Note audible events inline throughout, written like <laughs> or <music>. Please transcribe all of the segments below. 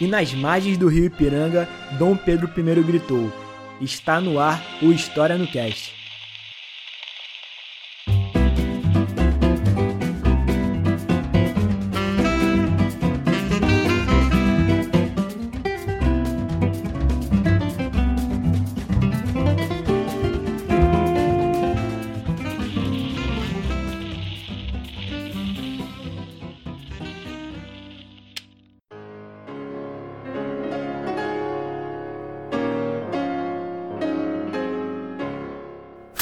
e nas margens do rio Ipiranga, Dom Pedro I gritou: Está no ar o História no Cast.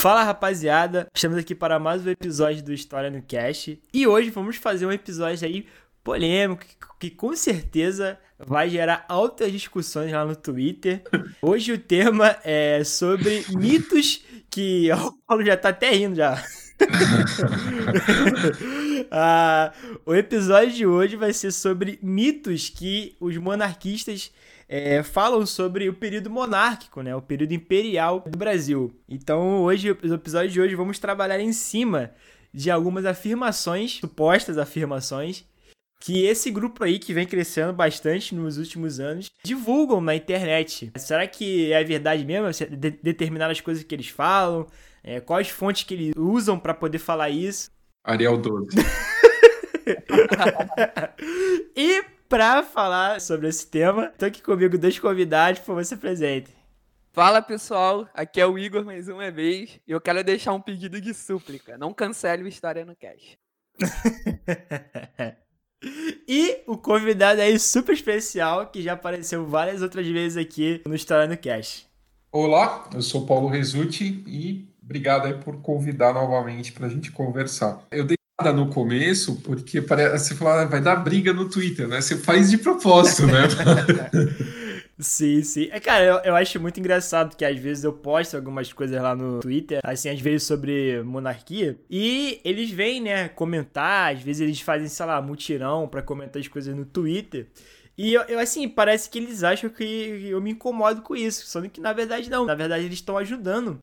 Fala rapaziada, estamos aqui para mais um episódio do História no Cast e hoje vamos fazer um episódio aí polêmico que, que com certeza vai gerar altas discussões lá no Twitter. Hoje o tema é sobre <laughs> mitos que <laughs> o Paulo já tá até rindo já. <laughs> ah, o episódio de hoje vai ser sobre mitos que os monarquistas é, falam sobre o período monárquico, né? O período imperial do Brasil. Então, hoje, no episódio de hoje, vamos trabalhar em cima de algumas afirmações, supostas afirmações, que esse grupo aí, que vem crescendo bastante nos últimos anos, divulgam na internet. Será que é verdade mesmo? De determinadas coisas que eles falam? É, quais fontes que eles usam para poder falar isso? Ariel 12. <laughs> e para falar sobre esse tema. Estou aqui comigo dois convidados, por você presente. Fala pessoal, aqui é o Igor mais uma vez e eu quero deixar um pedido de súplica. Não cancele o História no Cash. <laughs> e o convidado aí super especial que já apareceu várias outras vezes aqui no História no Cash. Olá, eu sou Paulo Resutti e obrigado aí por convidar novamente para a gente conversar. Eu dei no começo, porque parece, você fala, ah, vai dar briga no Twitter, né? Você faz de propósito, né? <laughs> sim, sim. É, cara, eu, eu acho muito engraçado que às vezes eu posto algumas coisas lá no Twitter, assim, às vezes sobre monarquia, e eles vêm, né, comentar, às vezes eles fazem, sei lá, mutirão para comentar as coisas no Twitter. E eu, eu, assim, parece que eles acham que eu me incomodo com isso, só que na verdade não. Na verdade, eles estão ajudando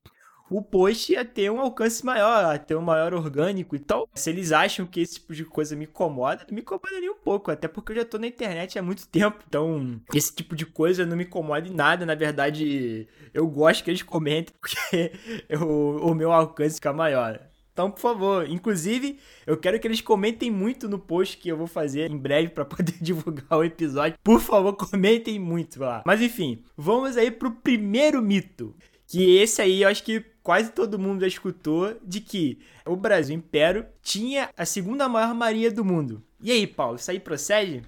o post ia ter um alcance maior, ter um maior orgânico e tal. Se eles acham que esse tipo de coisa me incomoda, não me incomoda nem um pouco, até porque eu já tô na internet há muito tempo. Então, esse tipo de coisa não me incomoda em nada. Na verdade, eu gosto que eles comentem, <laughs> porque eu, o meu alcance fica maior. Então, por favor, inclusive, eu quero que eles comentem muito no post que eu vou fazer em breve para <laughs> poder divulgar o episódio. Por favor, comentem muito lá. Mas enfim, vamos aí pro primeiro mito. Que esse aí eu acho que quase todo mundo já escutou de que o Brasil Império tinha a segunda maior marinha do mundo. E aí, Paulo, isso aí procede?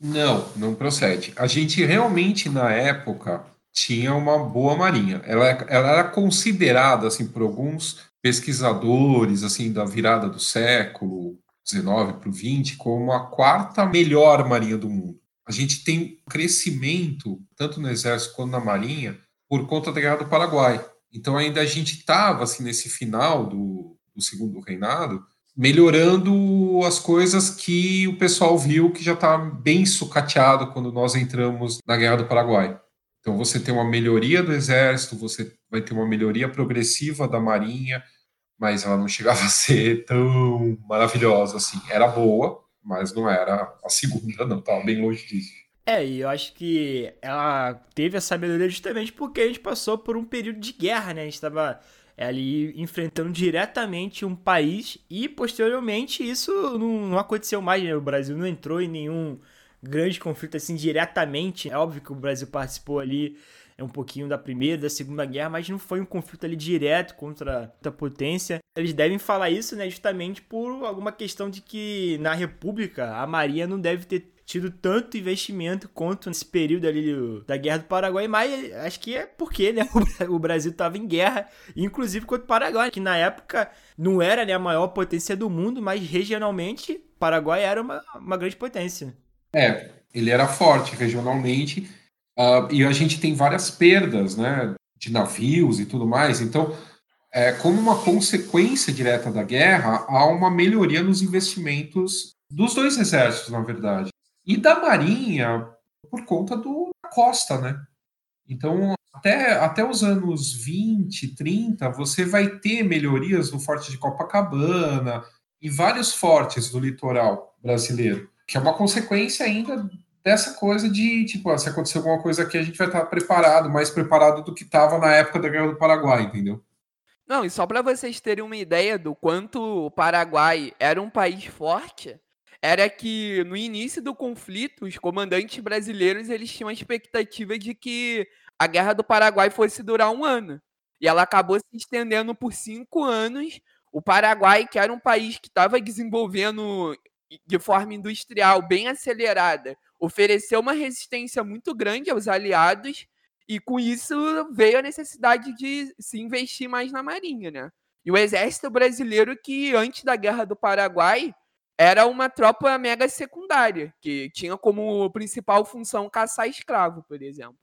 Não, não procede. A gente realmente, na época, tinha uma boa marinha. Ela, ela era considerada, assim, por alguns pesquisadores, assim, da virada do século XIX para o XX, como a quarta melhor marinha do mundo. A gente tem crescimento, tanto no exército quanto na marinha, por conta da Guerra do Paraguai. Então ainda a gente estava assim nesse final do, do, segundo reinado, melhorando as coisas que o pessoal viu que já estava tá bem sucateado quando nós entramos na Guerra do Paraguai. Então você tem uma melhoria do exército, você vai ter uma melhoria progressiva da marinha, mas ela não chegava a ser tão maravilhosa assim. Era boa, mas não era a segunda, não, estava bem longe disso. É, e eu acho que ela teve essa melhoria justamente porque a gente passou por um período de guerra, né? A gente estava é, ali enfrentando diretamente um país e posteriormente isso não, não aconteceu mais, né? O Brasil não entrou em nenhum grande conflito assim diretamente. É óbvio que o Brasil participou ali é um pouquinho da primeira, da segunda guerra, mas não foi um conflito ali direto contra a potência. Eles devem falar isso, né, justamente por alguma questão de que na República a Marinha não deve ter tido tanto investimento quanto nesse período ali da Guerra do Paraguai, mas acho que é porque né, <laughs> o Brasil estava em guerra, inclusive contra o Paraguai, que na época não era né, a maior potência do mundo, mas regionalmente Paraguai era uma, uma grande potência. É, ele era forte regionalmente, uh, e a gente tem várias perdas né, de navios e tudo mais, então é, como uma consequência direta da guerra, há uma melhoria nos investimentos dos dois exércitos, na verdade e da Marinha por conta do, costa, né? Então, até, até os anos 20, 30, você vai ter melhorias no Forte de Copacabana e vários fortes do litoral brasileiro, que é uma consequência ainda dessa coisa de, tipo, se acontecer alguma coisa aqui, a gente vai estar preparado, mais preparado do que estava na época da Guerra do Paraguai, entendeu? Não, e só para vocês terem uma ideia do quanto o Paraguai era um país forte, era que no início do conflito, os comandantes brasileiros eles tinham a expectativa de que a Guerra do Paraguai fosse durar um ano. E ela acabou se estendendo por cinco anos. O Paraguai, que era um país que estava desenvolvendo de forma industrial bem acelerada, ofereceu uma resistência muito grande aos aliados e com isso veio a necessidade de se investir mais na marinha, né? E o exército brasileiro que antes da Guerra do Paraguai era uma tropa mega secundária, que tinha como principal função caçar escravo, por exemplo.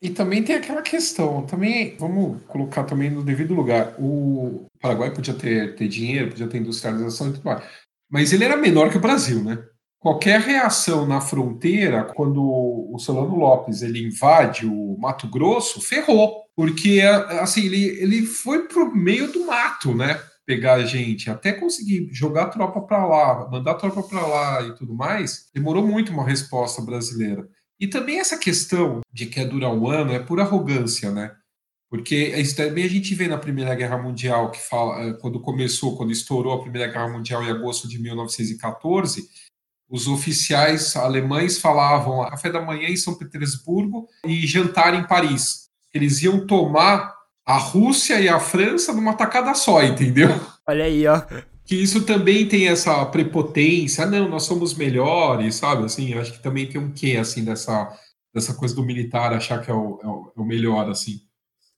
E também tem aquela questão, também, vamos colocar também no devido lugar, o Paraguai podia ter, ter dinheiro, podia ter industrialização e tudo mais, mas ele era menor que o Brasil, né? Qualquer reação na fronteira, quando o Solano Lopes ele invade o Mato Grosso, ferrou, porque assim ele, ele foi pro meio do mato, né? Pegar a gente, até conseguir jogar tropa para lá, mandar tropa para lá e tudo mais, demorou muito uma resposta brasileira. E também essa questão de que é durar um ano é por arrogância, né? Porque isso também a gente vê na Primeira Guerra Mundial, que fala, eh, quando começou, quando estourou a Primeira Guerra Mundial em agosto de 1914, os oficiais alemães falavam café da manhã em São Petersburgo e jantar em Paris. Eles iam tomar a Rússia e a França numa tacada só, entendeu? Olha aí, ó que isso também tem essa prepotência, não, nós somos melhores, sabe? Assim, acho que também tem um quê, assim, dessa, dessa coisa do militar achar que é o, é o, é o melhor, assim.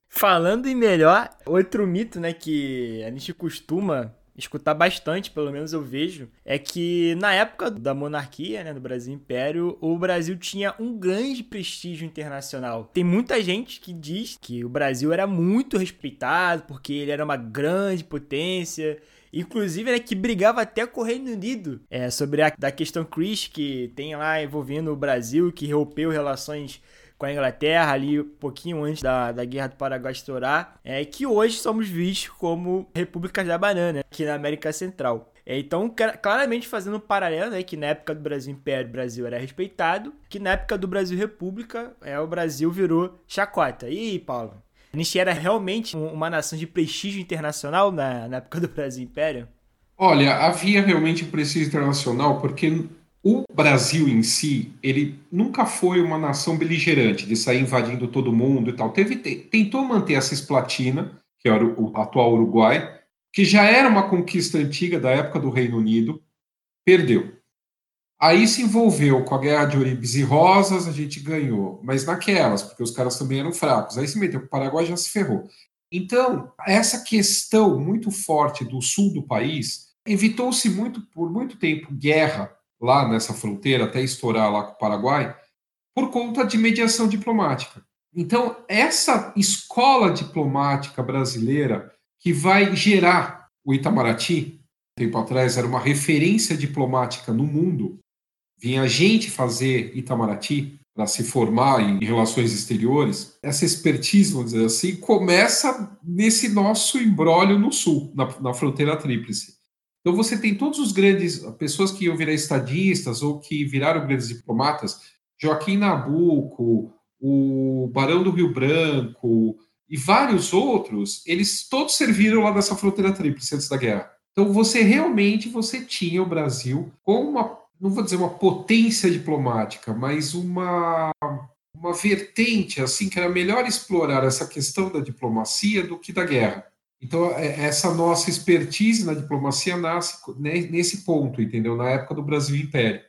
Falando em melhor, outro mito, né, que a gente costuma escutar bastante, pelo menos eu vejo, é que na época da monarquia, né, do Brasil Império, o Brasil tinha um grande prestígio internacional. Tem muita gente que diz que o Brasil era muito respeitado porque ele era uma grande potência Inclusive, né, que brigava até com o Reino Unido é, sobre a da questão Chris, que tem lá envolvendo o Brasil, que rompeu relações com a Inglaterra ali um pouquinho antes da, da Guerra do Paraguai estourar, é que hoje somos vistos como repúblicas da banana aqui na América Central. É, então, claramente fazendo um paralelo, né, que na época do Brasil Império, o Brasil era respeitado, que na época do Brasil República, é, o Brasil virou chacota. E Paulo, Nietzsche era realmente uma nação de prestígio internacional na, na época do Brasil Império? Olha, havia realmente prestígio internacional porque o Brasil em si, ele nunca foi uma nação beligerante, de sair invadindo todo mundo e tal. Teve, tentou manter essa esplatina, que era o, o atual Uruguai, que já era uma conquista antiga da época do Reino Unido, perdeu. Aí se envolveu com a guerra de Oribes e Rosas, a gente ganhou, mas naquelas, porque os caras também eram fracos. Aí se meteu com o Paraguai já se ferrou. Então, essa questão muito forte do sul do país evitou-se muito por muito tempo guerra lá nessa fronteira até estourar lá com o Paraguai por conta de mediação diplomática. Então, essa escola diplomática brasileira que vai gerar o Itamaraty, tempo atrás era uma referência diplomática no mundo, vinha gente fazer Itamaraty para se formar em relações exteriores, essa expertise, vamos dizer assim, começa nesse nosso embrólio no sul, na, na fronteira tríplice. Então você tem todos os grandes, pessoas que iam virar estadistas ou que viraram grandes diplomatas, Joaquim Nabuco, o Barão do Rio Branco e vários outros, eles todos serviram lá nessa fronteira tríplice antes da guerra. Então você realmente você tinha o Brasil com uma não vou dizer uma potência diplomática, mas uma, uma vertente assim que era melhor explorar essa questão da diplomacia do que da guerra. Então, é, essa nossa expertise na diplomacia nasce nesse ponto, entendeu? Na época do Brasil Império.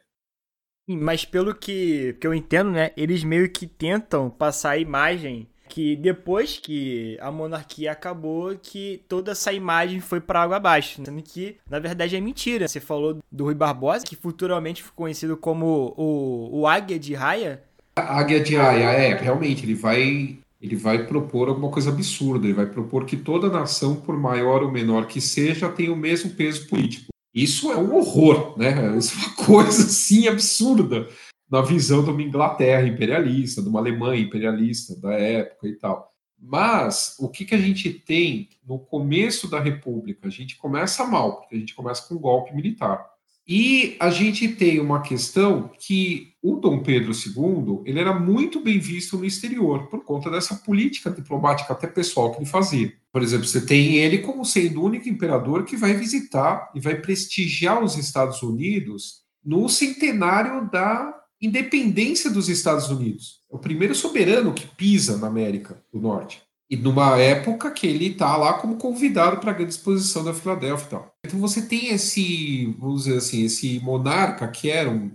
Mas pelo que, que eu entendo, né, eles meio que tentam passar a imagem que depois que a monarquia acabou, que toda essa imagem foi para água abaixo, sendo que na verdade é mentira. Você falou do Rui Barbosa, que futuramente ficou conhecido como o, o Águia de Raia. A Águia de Raia, é, realmente, ele vai ele vai propor alguma coisa absurda, ele vai propor que toda nação, por maior ou menor que seja, tenha o mesmo peso político. Isso é um horror, né? Isso é uma <laughs> coisa assim absurda na visão de uma Inglaterra imperialista, de uma Alemanha imperialista da época e tal. Mas o que, que a gente tem no começo da República? A gente começa mal, porque a gente começa com um golpe militar. E a gente tem uma questão que o Dom Pedro II ele era muito bem visto no exterior por conta dessa política diplomática até pessoal que ele fazia. Por exemplo, você tem ele como sendo o único imperador que vai visitar e vai prestigiar os Estados Unidos no centenário da independência dos Estados Unidos. É o primeiro soberano que pisa na América do Norte. E numa época que ele está lá como convidado para a grande exposição da Filadélfia e tal. Então você tem esse, vamos dizer assim, esse monarca que era um,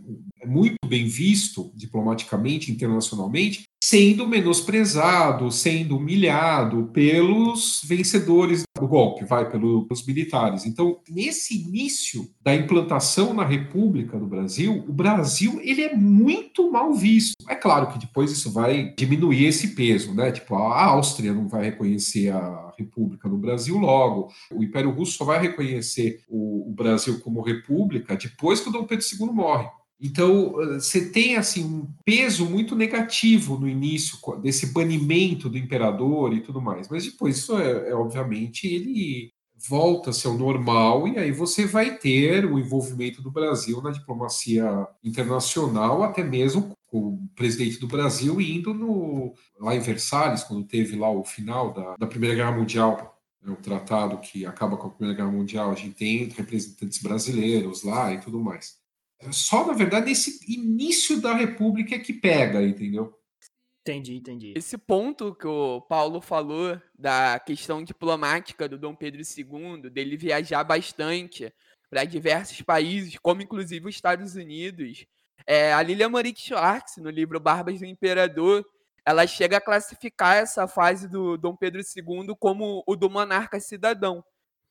muito bem visto diplomaticamente, internacionalmente, sendo menosprezado, sendo humilhado pelos vencedores do golpe, vai, pelos militares. Então, nesse início da implantação na República do Brasil, o Brasil ele é muito mal visto. É claro que depois isso vai diminuir esse peso, né? Tipo, a Áustria não vai reconhecer a República no Brasil logo, o Império Russo só vai reconhecer o, Brasil como república depois que o Dom Pedro II morre. Então, você tem assim um peso muito negativo no início desse banimento do imperador e tudo mais. Mas depois isso é, é obviamente ele volta-se ao normal e aí você vai ter o envolvimento do Brasil na diplomacia internacional, até mesmo com o presidente do Brasil indo no, lá em Versalhes, quando teve lá o final da, da Primeira Guerra Mundial, é um tratado que acaba com a Primeira Guerra Mundial, a gente tem representantes brasileiros lá e tudo mais. Só, na verdade, nesse início da República é que pega, entendeu? Entendi, entendi. Esse ponto que o Paulo falou da questão diplomática do Dom Pedro II, dele viajar bastante para diversos países, como inclusive os Estados Unidos. É, a Lilia Moritz Schwartz, no livro Barbas do Imperador, ela chega a classificar essa fase do Dom Pedro II como o do monarca cidadão,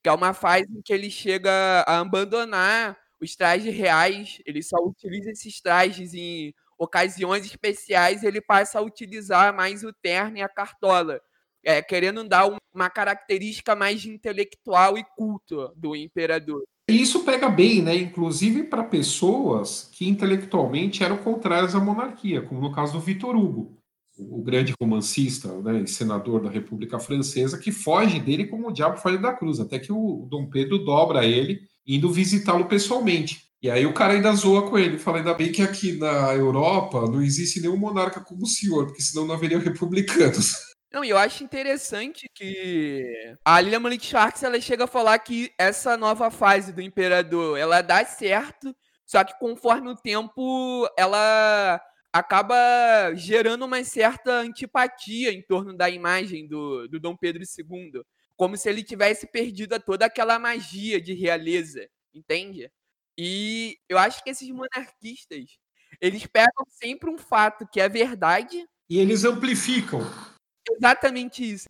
que é uma fase em que ele chega a abandonar os trajes reais, ele só utiliza esses trajes em ocasiões especiais, ele passa a utilizar mais o terno e a cartola, é, querendo dar uma característica mais intelectual e culto do imperador. Isso pega bem, né? Inclusive para pessoas que intelectualmente eram contrárias à monarquia, como no caso do Vitor Hugo, o grande romancista né, e senador da República Francesa, que foge dele como o diabo foge da cruz, até que o Dom Pedro dobra ele indo visitá-lo pessoalmente. E aí o cara ainda zoa com ele, fala ainda bem que aqui na Europa não existe nenhum monarca como o senhor, porque senão não haveria <laughs> republicanos. Não, e eu acho interessante que a Lilia Malik Sharks ela chega a falar que essa nova fase do imperador, ela dá certo, só que conforme o tempo ela acaba gerando uma certa antipatia em torno da imagem do, do Dom Pedro II como se ele tivesse perdido toda aquela magia de realeza, entende? E eu acho que esses monarquistas, eles pegam sempre um fato que é verdade e eles amplificam. Exatamente isso.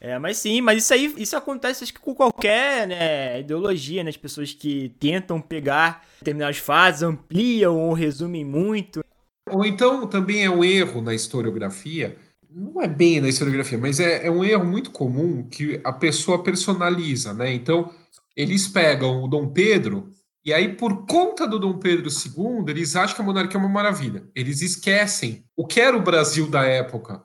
É, mas sim, mas isso aí, isso acontece acho que com qualquer né, ideologia, né? As pessoas que tentam pegar determinadas fases, ampliam ou resumem muito. Ou então também é um erro na historiografia não é bem na historiografia, mas é, é, um erro muito comum que a pessoa personaliza, né? Então, eles pegam o Dom Pedro e aí, por conta do Dom Pedro II, eles acham que a monarquia é uma maravilha. Eles esquecem o que era o Brasil da época.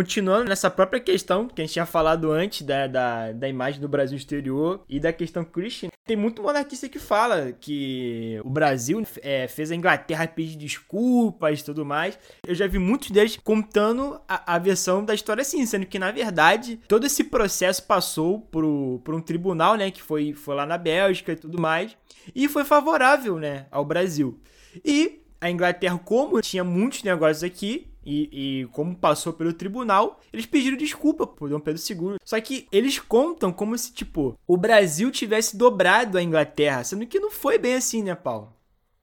Continuando nessa própria questão que a gente tinha falado antes da, da, da imagem do Brasil exterior e da questão Christian, tem muito monarquista que fala que o Brasil é, fez a Inglaterra pedir desculpas e tudo mais. Eu já vi muitos deles contando a, a, versão da história assim, sendo que, na verdade, todo esse processo passou por, por um tribunal, né, que foi, foi lá na Bélgica e tudo mais, e foi favorável, né, ao Brasil. E a Inglaterra, como tinha muitos negócios aqui, e, e, como passou pelo tribunal, eles pediram desculpa por Dom Pedro II. Só que eles contam como se, tipo, o Brasil tivesse dobrado a Inglaterra, sendo que não foi bem assim, né, Paulo?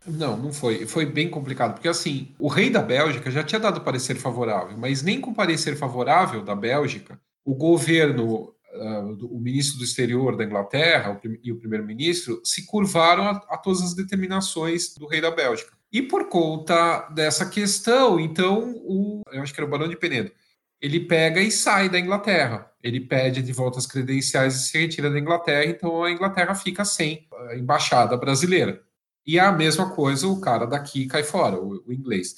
Não, não foi. Foi bem complicado, porque assim, o rei da Bélgica já tinha dado parecer favorável, mas nem com parecer favorável da Bélgica, o governo, uh, o ministro do exterior da Inglaterra e o primeiro-ministro se curvaram a, a todas as determinações do rei da Bélgica. E por conta dessa questão, então, o, eu acho que era o Barão de Penedo, ele pega e sai da Inglaterra. Ele pede de volta as credenciais e se retira da Inglaterra, então a Inglaterra fica sem a embaixada brasileira. E a mesma coisa, o cara daqui cai fora, o, o inglês.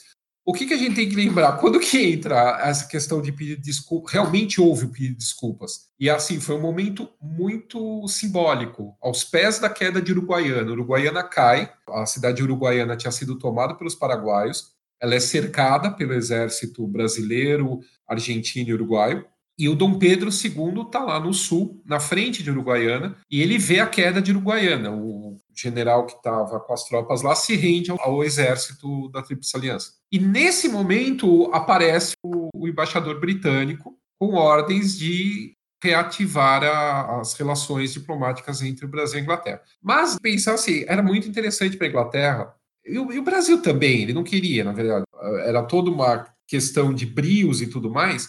O que, que a gente tem que lembrar? Quando que entra essa questão de pedir desculpas? Realmente houve o pedido de desculpas. E assim, foi um momento muito simbólico. Aos pés da queda de Uruguaiana. Uruguaiana cai, a cidade de Uruguaiana tinha sido tomada pelos paraguaios, ela é cercada pelo exército brasileiro, argentino e uruguaio. E o Dom Pedro II está lá no sul, na frente de Uruguaiana, e ele vê a queda de Uruguaiana. O general que estava com as tropas lá se rende ao, exército da Tríplice Aliança. E nesse momento aparece o, o embaixador britânico com ordens de reativar a, as relações diplomáticas entre o Brasil e a Inglaterra. Mas pensar assim, era muito interessante para a Inglaterra, e o, e o Brasil também, ele não queria, na verdade. Era toda uma questão de brios e tudo mais,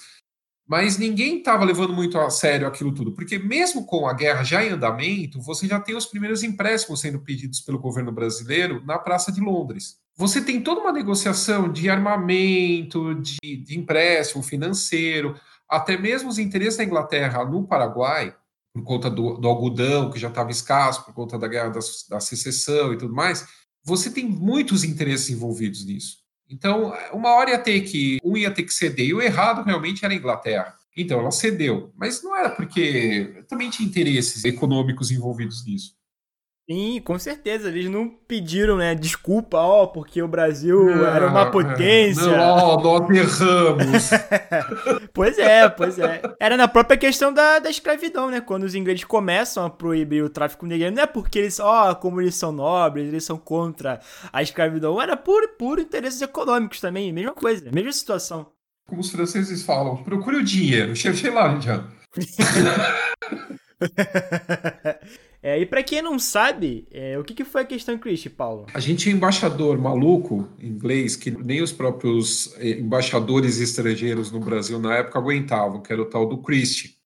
mas ninguém estava levando muito a sério aquilo tudo, porque mesmo com a guerra já em andamento, você já tem os primeiros empréstimos sendo pedidos pelo governo brasileiro na Praça de Londres. Você tem toda uma negociação de armamento, de, de empréstimo financeiro, até mesmo os interesses da Inglaterra no Paraguai, por conta do, do algodão que já estava escasso, por conta da guerra da, da secessão e tudo mais, você tem muitos interesses envolvidos nisso. Então, uma hora ia ter que, um ia ter que ceder, e o errado realmente era a Inglaterra. Então, ela cedeu, mas não era porque também tinha interesses econômicos envolvidos nisso. Sim, com certeza. Eles não pediram, né, desculpa, ó, porque o Brasil não, era uma é. potência. Não, ó, nós erramos. <laughs> pois é, pois é. Era na própria questão da, da escravidão, né? Quando os ingleses começam a proibir o tráfico negro, não é porque eles, ó, como eles são nobres, eles são contra a escravidão. Era por puro interesses econômicos também, mesma coisa, mesma situação. Como os franceses falam, procure o dinheiro, cherchez lá, já. <laughs> É, e para quem não sabe, é, o que, que foi a questão Christie, Paulo? A gente tinha um embaixador maluco, inglês, que nem os próprios é, embaixadores estrangeiros no Brasil na época aguentavam, que era o tal do Christie.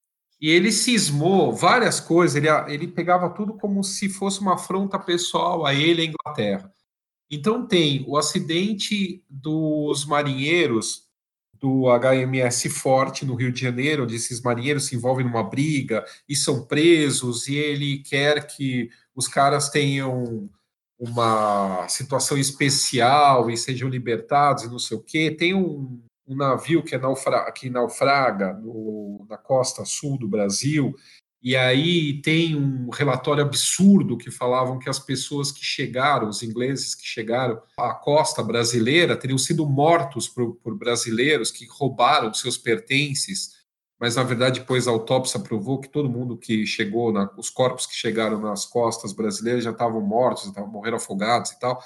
E ele cismou várias coisas, ele, ele pegava tudo como se fosse uma afronta pessoal a ele e a Inglaterra. Então tem o acidente dos marinheiros do HMS Forte no Rio de Janeiro, onde esses marinheiros se envolvem numa briga e são presos, e ele quer que os caras tenham uma situação especial e sejam libertados e não sei o quê. Tem um, um navio que, é naufra que naufraga no, na costa sul do Brasil, e aí tem um relatório absurdo que falavam que as pessoas que chegaram, os ingleses que chegaram à costa brasileira, teriam sido mortos por, por brasileiros que roubaram seus pertences. Mas, na verdade, depois a autópsia provou que todo mundo que chegou, na, os corpos que chegaram nas costas brasileiras já estavam mortos, estavam morrendo afogados e tal.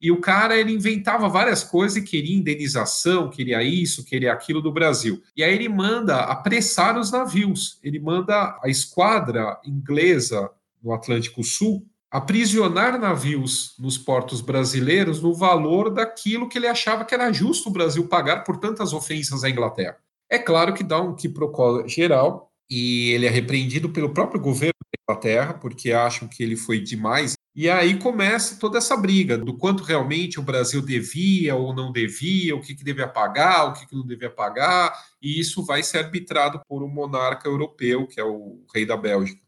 E o cara ele inventava várias coisas e queria indenização, queria isso, queria aquilo do Brasil. E aí ele manda apressar os navios. Ele manda a esquadra inglesa no Atlântico Sul aprisionar navios nos portos brasileiros no valor daquilo que ele achava que era justo o Brasil pagar por tantas ofensas à Inglaterra. É claro que dá um quiprocó geral e ele é repreendido pelo próprio governo da Inglaterra porque acham que ele foi demais e aí começa toda essa briga do quanto realmente o Brasil devia ou não devia, o que, que devia pagar, o que, que não devia pagar, e isso vai ser arbitrado por um monarca europeu, que é o rei da Bélgica.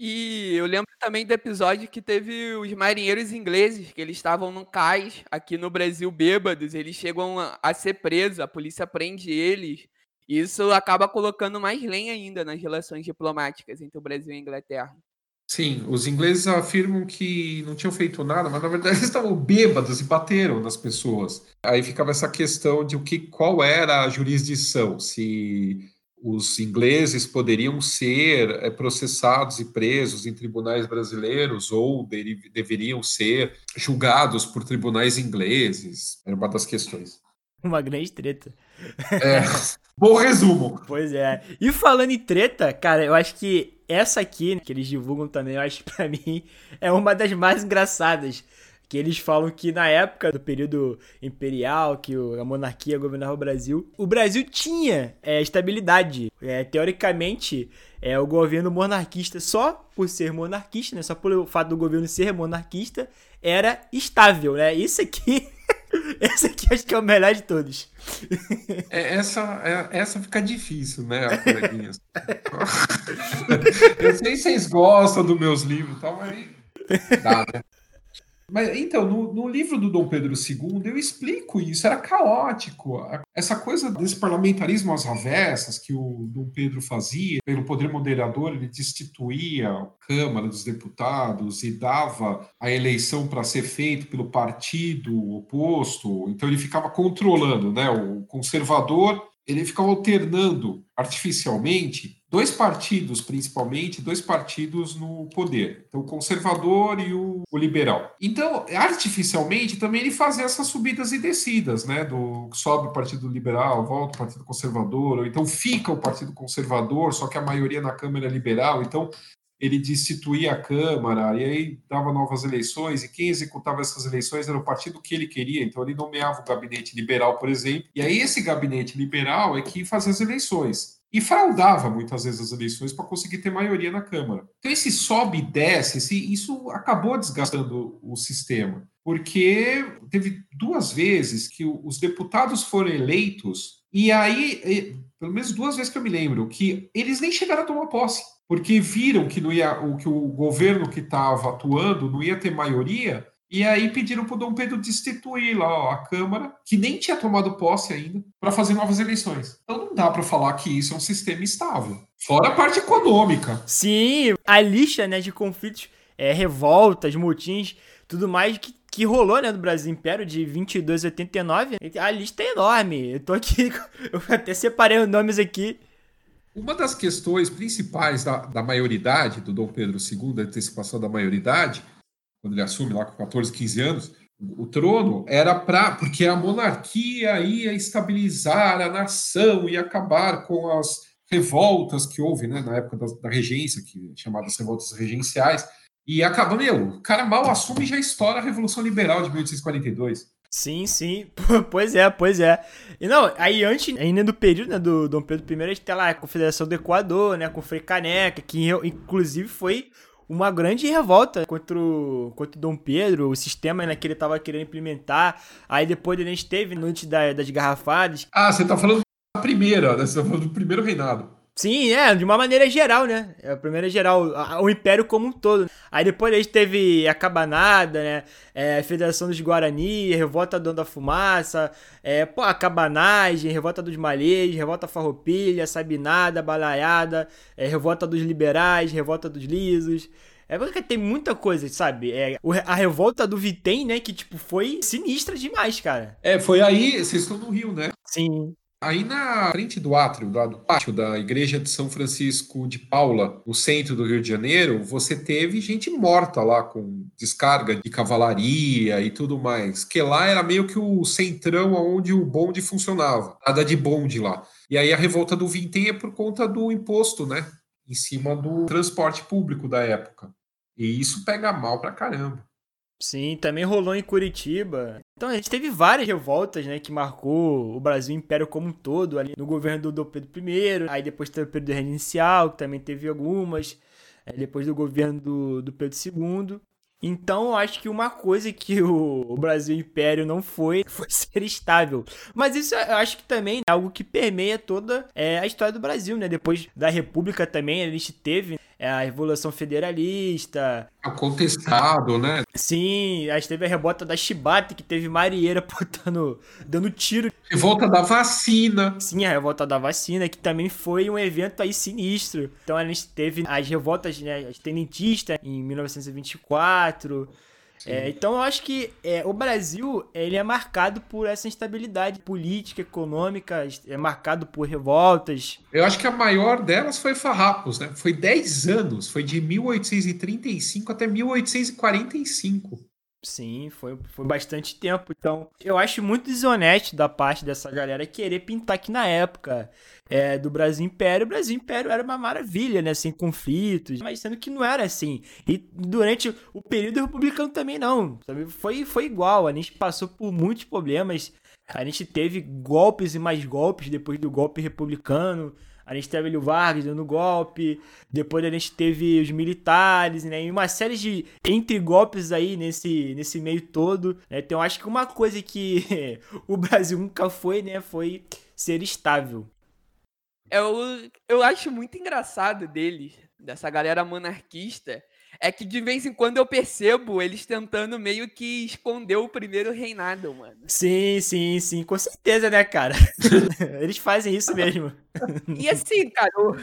E eu lembro também do episódio que teve os marinheiros ingleses, que eles estavam no cais aqui no Brasil bêbados, eles chegam a ser presos, a polícia prende eles. Isso acaba colocando mais lenha ainda nas relações diplomáticas entre o Brasil e a Inglaterra. Sim, os ingleses afirmam que não tinham feito nada, mas na verdade <laughs> eles estavam bêbados e bateram nas pessoas. Aí ficava essa questão de o que, qual era a jurisdição, se os ingleses poderiam ser eh, processados e presos em tribunais brasileiros ou de, deveriam ser julgados por tribunais ingleses. Era uma das questões. Uma grande treta. É, bom resumo. Pois é. E falando em treta, cara, eu acho que essa aqui, que eles divulgam também, eu acho que pra <laughs> mim é uma das mais engraçadas. Que eles falam que na época do período imperial, que a monarquia governava o Brasil, o Brasil tinha é, estabilidade. É, teoricamente, é, o governo monarquista, só por ser monarquista, né, só pelo fato do governo ser monarquista, era estável. Né? Isso aqui <laughs> Esse aqui acho que é o melhor de todos. É, essa, é, essa fica difícil, né, coleguinhas? <laughs> Eu sei se vocês gostam dos meus livros e tal, mas. Dá, né? Mas então, no, no, livro do Dom Pedro II, eu explico isso, era caótico. Essa coisa desse parlamentarismo às avessas que o Dom Pedro fazia, pelo poder moderador, ele destituía a Câmara dos Deputados e dava a eleição para ser feita pelo partido oposto. Então ele ficava controlando, né? O conservador ele ficava alternando artificialmente dois partidos, principalmente, dois partidos no poder. Então, o conservador e o, o, liberal. Então, artificialmente, também ele fazia essas subidas e descidas, né? Do sobe o Partido Liberal, volta o Partido Conservador, ou então fica o Partido Conservador, só que a maioria na Câmara é liberal. Então, ele destituía a Câmara e aí dava novas eleições, e quem executava essas eleições era o partido que ele queria, então ele nomeava o gabinete liberal, por exemplo, e aí esse gabinete liberal é que fazia as eleições. E fraudava muitas vezes as eleições para conseguir ter maioria na Câmara. Então, esse sobe e desce, esse, isso acabou desgastando o sistema, porque teve duas vezes que os deputados foram eleitos, e aí, pelo menos duas vezes que eu me lembro, que eles nem chegaram a tomar posse porque viram que, não ia, o, que o governo que estava atuando não ia ter maioria, e aí pediram para o Dom Pedro destituir lá ó, a Câmara, que nem tinha tomado posse ainda, para fazer novas eleições. Então não dá para falar que isso é um sistema estável. Fora a parte econômica. Sim, a lixa né, de conflitos, é, revoltas, motins, tudo mais que que rolou, né, do Brasil Império de 2289, a lista é enorme. Eu tô aqui, <laughs> eu até separei os nomes aqui. Uma das questões principais da, da maioridade, do Dom Pedro II, da antecipação da maioridade, quando ele assume lá com 14, 15 anos, o trono era para. porque a monarquia ia estabilizar a nação e acabar com as revoltas que houve né, na época da, da regência, que chamadas revoltas regenciais, e acaba, meu, o cara mal assume e já estoura a Revolução Liberal de 1842. Sim, sim. <laughs> pois é, pois é. E não, aí antes, ainda do período né, do Dom Pedro I, a gente tem lá a Confederação do Equador, né, com Frei Caneca, que inclusive foi uma grande revolta contra o, contra o Dom Pedro, o sistema né, que ele estava querendo implementar. Aí depois a gente teve noite da, das garrafadas. Ah, você está falando da primeira, né? Você tá falando do primeiro reinado. Sim, é, de uma maneira geral, né? É a primeira geral, o Império como um todo. Aí depois a gente teve a Cabanada, né? É, a Federação dos Guarani, Revolta do da Fumaça, é, pô, a Cabanagem, Revolta dos Malês, Revolta Farroupilha, Sabinada, Balaiada, é, Revolta dos Liberais, Revolta dos Lisos. É porque tem muita coisa, sabe? É, a revolta do Vitem, né? Que, tipo, foi sinistra demais, cara. É, foi aí. Vocês estão no Rio, né? Sim. Aí na frente do átrio, lá do pátio da igreja de São Francisco de Paula, no centro do Rio de Janeiro, você teve gente morta lá com descarga de cavalaria e tudo mais. Que lá era meio que o centrão onde o bonde funcionava. Nada de bonde lá. E aí a revolta do Vintém é por conta do imposto, né? Em cima do transporte público da época. E isso pega mal pra caramba. Sim, também rolou em Curitiba. Então a gente teve várias revoltas, né, que marcou o Brasil Império como um todo, ali no governo do Pedro I, aí depois teve o período inicial, que também teve algumas, depois do governo do, do Pedro II. Então, eu acho que uma coisa que o, o, Brasil Império não foi, <laughs> foi ser estável. Mas isso eu acho que também é a Revolução Federalista. É contestado, né? Sim, aí teve a rebota da Chibata, que teve Marieira <laughs> botando, dando tiro. Revolta da vacina. Sim, a revolta da vacina, que também foi um evento aí sinistro. Então a gente teve as revoltas né, tenentistas em 1924. É, então eu acho que é, o Brasil ele é marcado por essa instabilidade política, econômica, é marcado por revoltas. Eu acho que a maior delas foi Farrapos, né? Foi 10 anos, foi de 1835 até 1845. Sim, foi, foi bastante tempo. Então, eu acho muito desonesto da parte dessa galera querer pintar aqui na época é, do Brasil Império. O Brasil Império era uma maravilha, né? Sem conflitos, mas sendo que não era assim. E durante o período republicano também não. Sabe? Foi, foi igual. A gente passou por muitos problemas. A gente teve golpes e mais golpes depois do golpe republicano. A gente teve o Vargas dando golpe, depois a gente teve os militares, né? E uma série de entre golpes aí nesse, nesse meio todo. Né? Então acho que uma coisa que <laughs> o Brasil nunca foi, né? Foi ser estável. Eu, eu acho muito engraçado deles, dessa galera monarquista, é que de vez em quando eu percebo eles tentando meio que esconder o primeiro reinado, mano. Sim, sim, sim, com certeza, né, cara? <laughs> eles fazem isso mesmo. E assim, cara, o,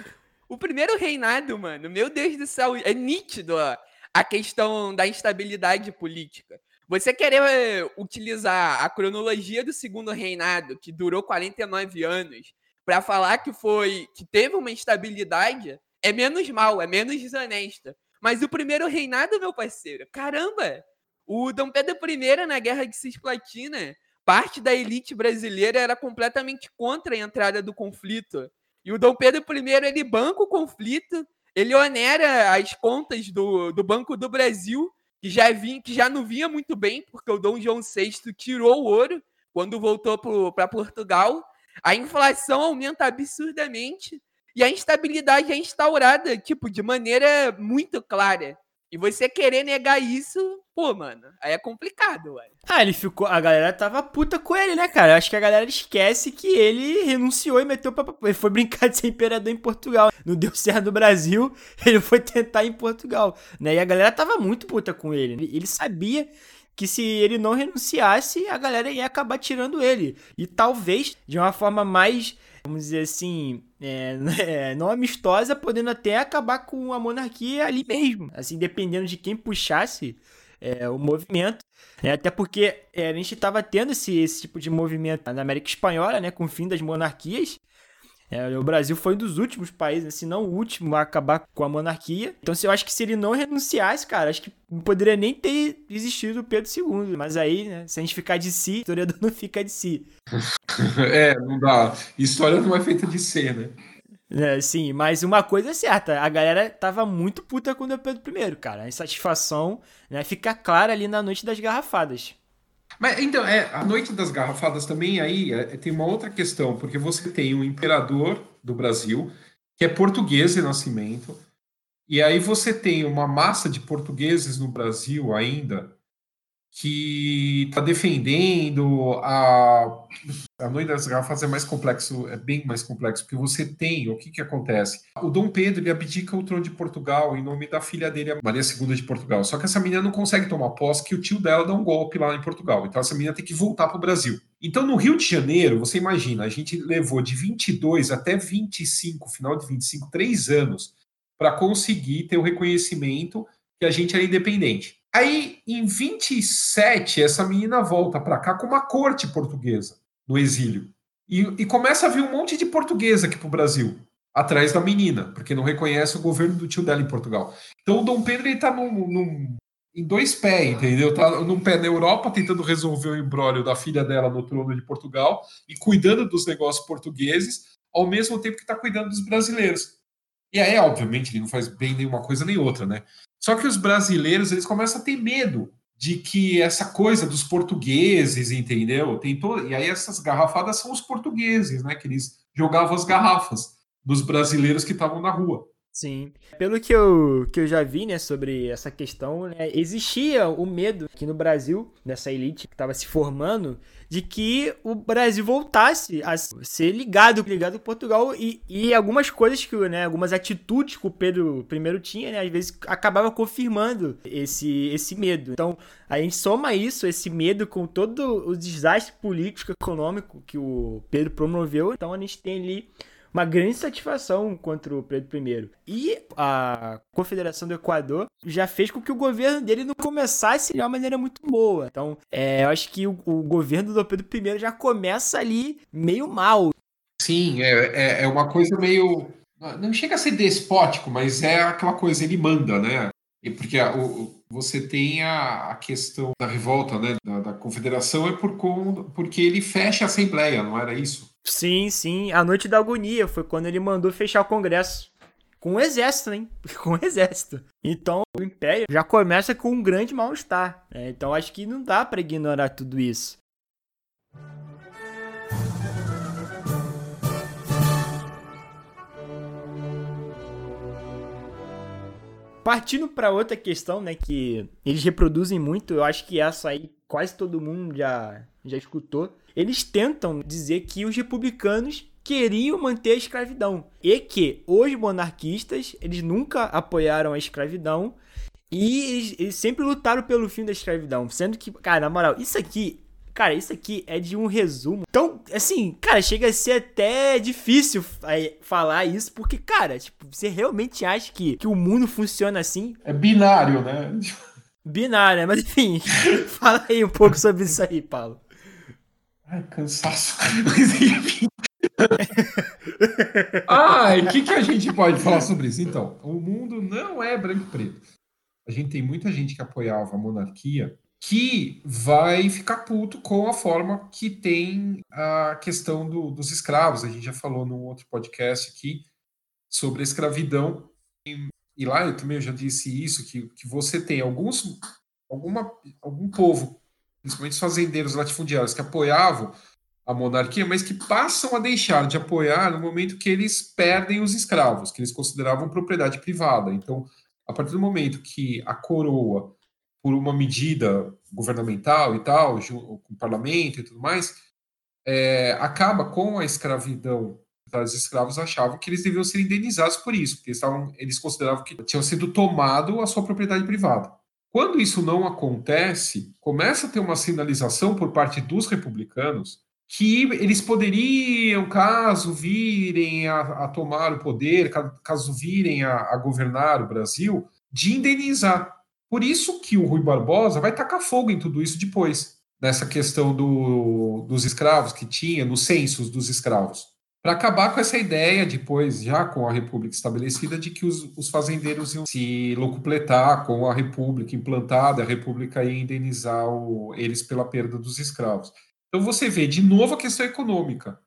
o, primeiro reinado, mano, meu Deus do céu, é nítido ó, a questão da instabilidade política. Você querer eh, utilizar a cronologia do segundo reinado, que durou 49 anos, para falar que foi que teve uma instabilidade, é menos mal, é menos desonesta. Mas o primeiro reinado, meu parceiro, caramba! O Dom Pedro I, na Guerra de Cisplatina, parte da elite brasileira era completamente contra a entrada do conflito. E o Dom Pedro I, ele banca o conflito, ele onera as contas do, do Banco do Brasil, que já, vinha, que já não vinha muito bem, porque o Dom João VI tirou o ouro quando voltou para Portugal. A inflação aumenta absurdamente e a instabilidade é instaurada, tipo, de maneira muito clara. E você querer negar isso, pô, mano, aí é complicado, ué. Ah, ele ficou. A galera tava puta com ele, né, cara? Acho que a galera esquece que ele renunciou e meteu pra. Ele foi <laughs> brincar de ser imperador em Portugal. Não deu certo no Brasil, <laughs> ele foi tentar em Portugal. Né? E a galera tava muito puta com ele. Ele sabia que se ele não renunciasse, a galera ia acabar tirando ele. E talvez de uma forma mais vamos dizer assim, é, <laughs> é, não amistosa, podendo até acabar com a monarquia ali mesmo. Assim, dependendo de quem puxasse é, o movimento. É, até porque é, a gente estava tendo esse, esse tipo de movimento na América Espanhola, né, com o fim das monarquias. É, o Brasil foi um dos últimos países, se não o último, a acabar com a monarquia. Então, eu acho que se ele não renunciasse, cara, acho que não poderia nem ter existido o Pedro II. Mas aí, né, se a gente ficar de si, o historiador <laughs> não fica de si. <laughs> é, não dá. História não é feita de ser, né? É, sim, mas uma coisa é certa, a galera tava muito puta com o Pedro I, cara. A insatisfação né, fica clara ali na noite das garrafadas. Mas então, é, a noite das garrafadas também aí é, tem uma outra questão, porque você tem um imperador do Brasil, que é português de nascimento, e aí você tem uma massa de portugueses no Brasil ainda que está defendendo a a noite das garrafas é mais complexo, é bem mais complexo, porque você tem o que que acontece. O Dom Pedro ele abdica o trono de Portugal em nome da filha dele, Maria II de Portugal. Só que essa menina não consegue tomar posse, que o tio dela dá um golpe lá em Portugal. Então essa menina tem que voltar para o Brasil. Então no Rio de Janeiro, você imagina, a gente levou de 22 até 25, final de 25, três anos para conseguir ter o reconhecimento que a gente era independente. Aí, em 27, essa menina volta para cá com uma corte portuguesa, no exílio. E, e, começa a vir um monte de português aqui para o Brasil, atrás da menina, porque não reconhece o governo do tio dela em Portugal. Então, o Dom Pedro está em dois pés, entendeu? Tá num pé na Europa, tentando resolver o embrólio da filha dela no trono de Portugal e cuidando dos negócios portugueses, ao mesmo tempo que está cuidando dos brasileiros. E aí, obviamente, ele não faz bem nenhuma coisa nem outra, né? Só que os brasileiros, eles começam a ter medo de que essa coisa dos portugueses, entendeu? Tem todo... E aí essas garrafadas são os portugueses, né? Que eles jogavam as garrafas dos brasileiros que estavam na rua. Sim. Pelo que eu, que eu já vi, né, sobre essa questão, né, existia o medo aqui no Brasil, dessa elite que estava se formando, de que o Brasil voltasse a ser ligado, ligado com Portugal e, e algumas coisas que, né, algumas atitudes que o Pedro I tinha, né, às vezes acabava confirmando esse, esse medo. Então, a gente soma isso, esse medo com todo o desastre político econômico que o Pedro promoveu, então a gente tem ali uma grande satisfação contra o Pedro I. E a Confederação do Equador já fez com que o governo dele não começasse de uma maneira muito boa. Então, é, eu acho que o, o governo do Pedro I já começa ali meio mal. Sim, é, é, é uma coisa meio. Não chega a ser despótico, mas é aquela coisa, ele manda, né? Porque a, o, você tem a, a, questão da revolta né, da, da confederação é por, porque ele fecha a Assembleia, não era isso? Sim, sim. A noite da agonia foi quando ele mandou fechar o Congresso. Com o exército, hein? <laughs> Com o exército. Então, o Império já começa com um grande mal-estar. Né? Então, acho que não dá para ignorar tudo isso. Partindo para outra questão, né, que eles reproduzem muito, eu acho que essa aí quase todo mundo já, já escutou, eles tentam dizer que os republicanos queriam manter a escravidão e que os monarquistas eles nunca apoiaram a escravidão E eles, eles sempre lutaram pelo fim da escravidão. Sendo que, cara, na moral, isso aqui Cara, isso aqui é de um resumo. Então, assim, cara, chega a ser até difícil falar isso, porque, cara, tipo, você realmente acha que, que o mundo funciona assim? É binário, né? Binário, né? Mas enfim, <laughs> fala aí um pouco sobre isso aí, Paulo. Ai, cansaço. <laughs> Mas enfim. Ai, o que, que a gente pode falar sobre isso? Então, o mundo não é branco e preto. A gente tem muita gente que apoiava a monarquia que vai ficar puto com a forma que tem a questão do, dos escravos. A gente já falou num outro podcast aqui sobre a escravidão. E, e lá eu também já disse isso, que, que você tem alguns, alguma, algum povo, principalmente os fazendeiros latifundiários, que apoiavam a monarquia, mas que passam a deixar de apoiar no momento que eles perdem os escravos, que eles consideravam propriedade privada. Então, a partir do momento que a coroa por uma medida governamental e tal, com o parlamento e tudo mais, é, acaba com a escravidão. Os escravos achavam que eles deviam ser indenizados por isso, porque eles, estavam, eles consideravam que tinham sido tomado a sua propriedade privada. Quando isso não acontece, começa a ter uma sinalização por parte dos republicanos que eles poderiam, caso virem a, a tomar o poder, caso virem a, a governar o Brasil, de indenizar por isso que o Rui Barbosa vai tacar fogo em tudo isso depois, nessa questão do, dos escravos que tinha, nos censos dos escravos. Para acabar com essa ideia, depois, já com a República estabelecida, de que os, os fazendeiros iam se locupletar com a República implantada, a República ia indenizar o, eles pela perda dos escravos. Então você vê de novo a questão econômica,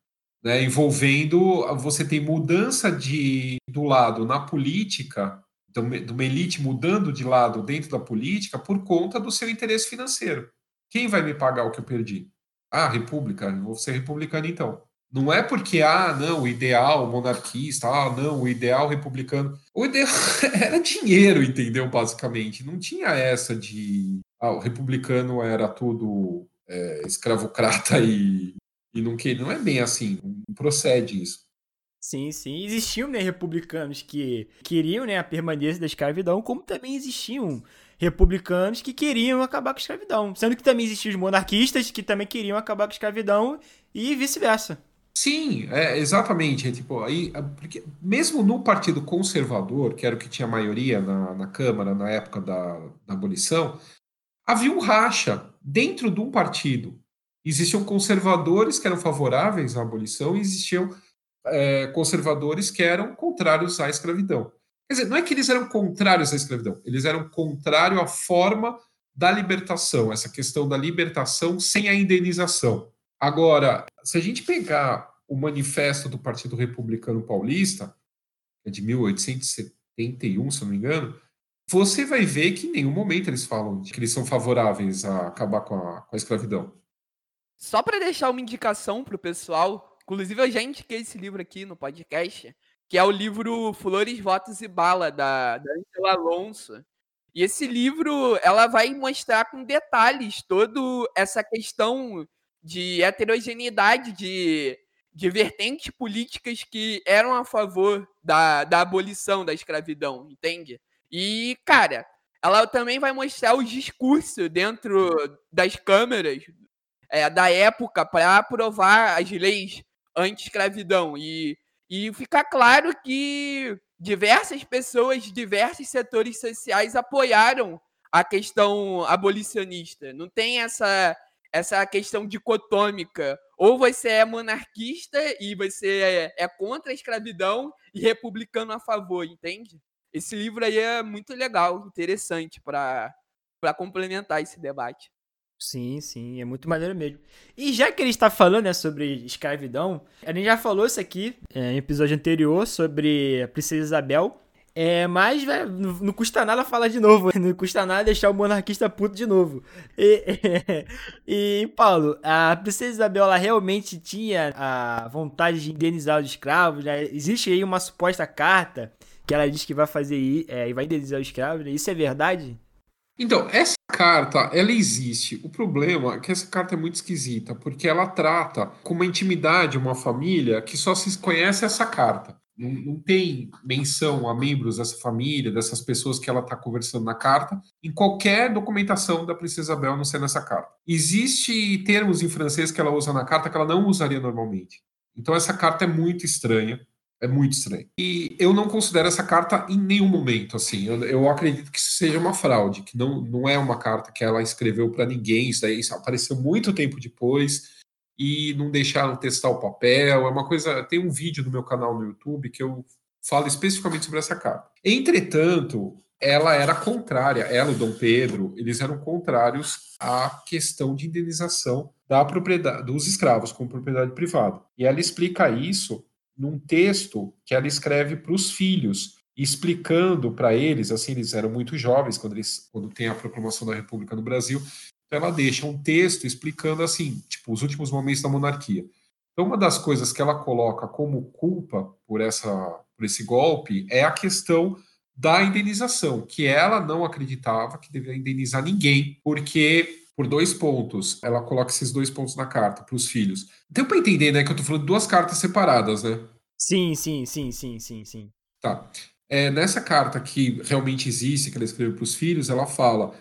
né, envolvendo você tem mudança de do lado na política de uma elite mudando de lado dentro da política por conta do seu interesse financeiro. Quem vai me pagar o que eu perdi? Ah, República, vou ser republicano então. Não é porque, ah, não, o ideal monarquista, ah, não, o ideal republicano. O ideal <laughs> era dinheiro, entendeu? Basicamente. Não tinha essa de. Ah, o republicano era tudo é, escravocrata e, e não que Não é bem assim, não procede isso. Sim, sim. Existiam né, republicanos que queriam né, a permanência da escravidão, como também existiam republicanos que queriam acabar com a escravidão. Sendo que também existiam os monarquistas que também queriam acabar com a escravidão e vice-versa. Sim, é, exatamente. É, tipo, aí, é, porque mesmo no Partido Conservador, que era o que tinha maioria na, na Câmara na época da, da abolição, havia um racha dentro de um partido. Existiam conservadores que eram favoráveis à abolição e existiam é, conservadores que eram contrários à escravidão. Quer dizer, não é que eles eram contrários à escravidão, eles eram contrários à forma da libertação, essa questão da libertação sem a indenização. Agora, se a gente pegar o manifesto do Partido Republicano Paulista, é de 1871, se não me engano, você vai ver que em nenhum momento eles falam que eles são favoráveis a acabar com a, com a escravidão. Só para deixar uma indicação para o pessoal, Inclusive, eu já indiquei esse livro aqui no podcast, que é o livro Flores, Votos e Bala, da, da Angela Alonso. E esse livro, ela vai mostrar com detalhes toda essa questão de heterogeneidade de, de vertentes políticas que eram a favor da, da abolição da escravidão, entende? E, cara, ela também vai mostrar os discursos dentro das câmeras é, da época para aprovar as leis anti-escravidão. E, e ficar claro que diversas pessoas de diversos setores sociais apoiaram a questão abolicionista. Não tem essa, essa questão dicotômica. Ou você é monarquista e você é, é contra a escravidão e republicano a favor, entende? Esse livro aí é muito legal, interessante para complementar esse debate. Sim, sim, é muito maneiro mesmo. E já que ele está falando né, sobre escravidão, a gente já falou isso aqui é, em episódio anterior sobre a Princesa Isabel. É, mas véio, não, não, custa nada falar de novo, <laughs> não custa nada deixar o monarquista puto de novo. E, <laughs> e, Paulo, a Princesa Isabel ela realmente tinha a vontade de indenizar os escravos? Né? Existe aí uma suposta carta que ela diz que vai fazer é, e vai indenizar os escravos, né? isso é verdade? Então, essa carta, ela existe. O problema é que essa carta é muito esquisita, porque ela trata com uma intimidade uma família que só se conhece essa carta. Não, não tem menção a membros dessa família, dessas pessoas que ela está conversando na carta, em qualquer documentação da Princesa Isabel, não ser nessa carta. Existe termos em francês que ela usa na carta que ela não usaria normalmente. Então essa carta é muito estranha. É muito estranho. E eu não considero essa carta em nenhum momento, assim. Eu, eu acredito que seja uma fraude, que não, não é uma carta que ela escreveu para ninguém. Isso daí apareceu muito tempo depois e não deixaram testar o papel. É uma coisa. Tem um vídeo no meu canal no YouTube que eu falo especificamente sobre essa carta. Entretanto, ela era contrária, ela e Dom Pedro, eles eram contrários à questão de indenização da propriedade dos escravos como propriedade privada. E ela explica isso num texto que ela escreve para os filhos, explicando para eles, assim, eles eram muito jovens quando eles quando tem a proclamação da República no Brasil, ela deixa um texto explicando assim, tipo, os últimos momentos da monarquia. Então, uma das coisas que ela coloca como culpa por essa por esse golpe é a questão da indenização, que ela não acreditava que deveria indenizar ninguém, porque por dois pontos, ela coloca esses dois pontos na carta para os filhos. Deu para entender, né, que eu estou falando duas cartas separadas, né? Sim, sim, sim, sim, sim, sim. Tá. É, nessa carta que realmente existe, que ela escreveu para os filhos, ela fala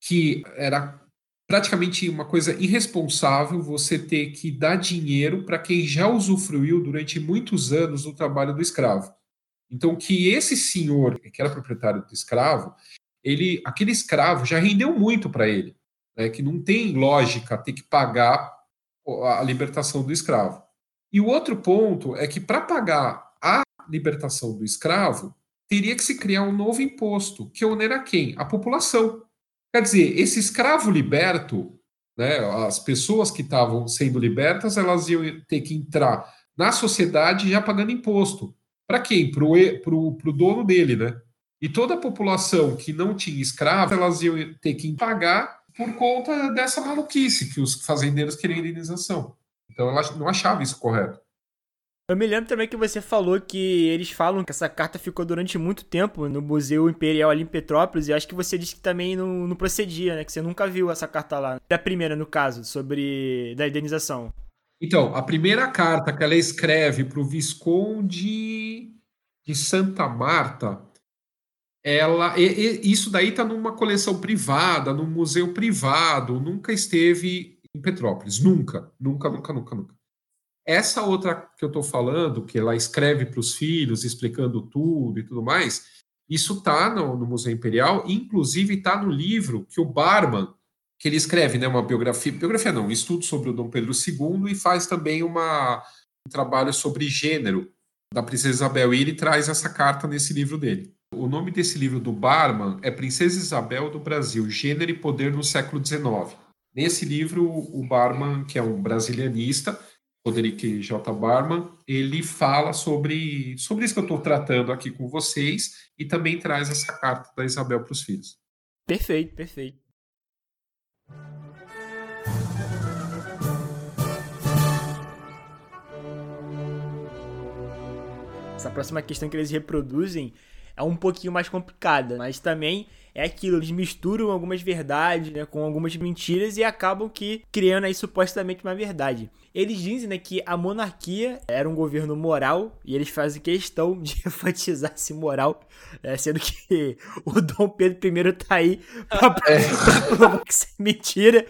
que era praticamente uma coisa irresponsável você ter que dar dinheiro para quem já usufruiu durante muitos anos do trabalho do escravo. Então, que esse senhor, que era proprietário do escravo, ele, aquele escravo já rendeu muito para ele, né, que não tem lógica ter que pagar a libertação do escravo. E o outro ponto é que para pagar a libertação do escravo, teria que se criar um novo imposto, que onera quem? A população. Quer dizer, esse escravo liberto, né, as pessoas que estavam sendo libertas, elas iam ter que entrar na sociedade já pagando imposto. Para quem? Para o dono dele, né? E toda a população que não tinha escravo, elas iam ter que pagar por conta dessa maluquice que os fazendeiros queriam indenização. Então ela não achava isso correto. Eu me lembro também que você falou que eles falam que essa carta ficou durante muito tempo no Museu Imperial ali em Petrópolis, e acho que você disse que também não, não procedia, né? Que você nunca viu essa carta lá. Da primeira, no caso, sobre da indenização. Então, a primeira carta que ela escreve para o Visconde de Santa Marta, ela, e, e, isso daí está numa coleção privada, num museu privado, nunca esteve em Petrópolis, nunca, nunca, nunca, nunca, nunca. Essa outra que eu estou falando, que ela escreve para os filhos, explicando tudo e tudo mais, isso está no, no, Museu Imperial, inclusive está no livro que o Barman, que ele escreve, né, uma biografia, biografia não, um estudo sobre o Dom Pedro II e faz também uma, um trabalho sobre gênero da Princesa Isabel, e ele traz essa carta nesse livro dele. O nome desse livro do Barman é Princesa Isabel do Brasil, Gênero e Poder no Século XIX. Nesse livro, o Barman, que é um brasilianista, Roderick J. Barman, ele fala sobre, sobre isso que eu estou tratando aqui com vocês e também traz essa carta da Isabel para os filhos. Perfeito, perfeito. Essa próxima questão que eles reproduzem é um pouquinho mais complicada, mas também é aquilo, eles misturam algumas verdades né, com algumas mentiras e acabam que criando aí supostamente uma verdade. Eles dizem né, que a monarquia era um governo moral e eles fazem questão de <laughs> enfatizar esse moral, né, sendo que o Dom Pedro I tá aí pra, provar que isso é mentira.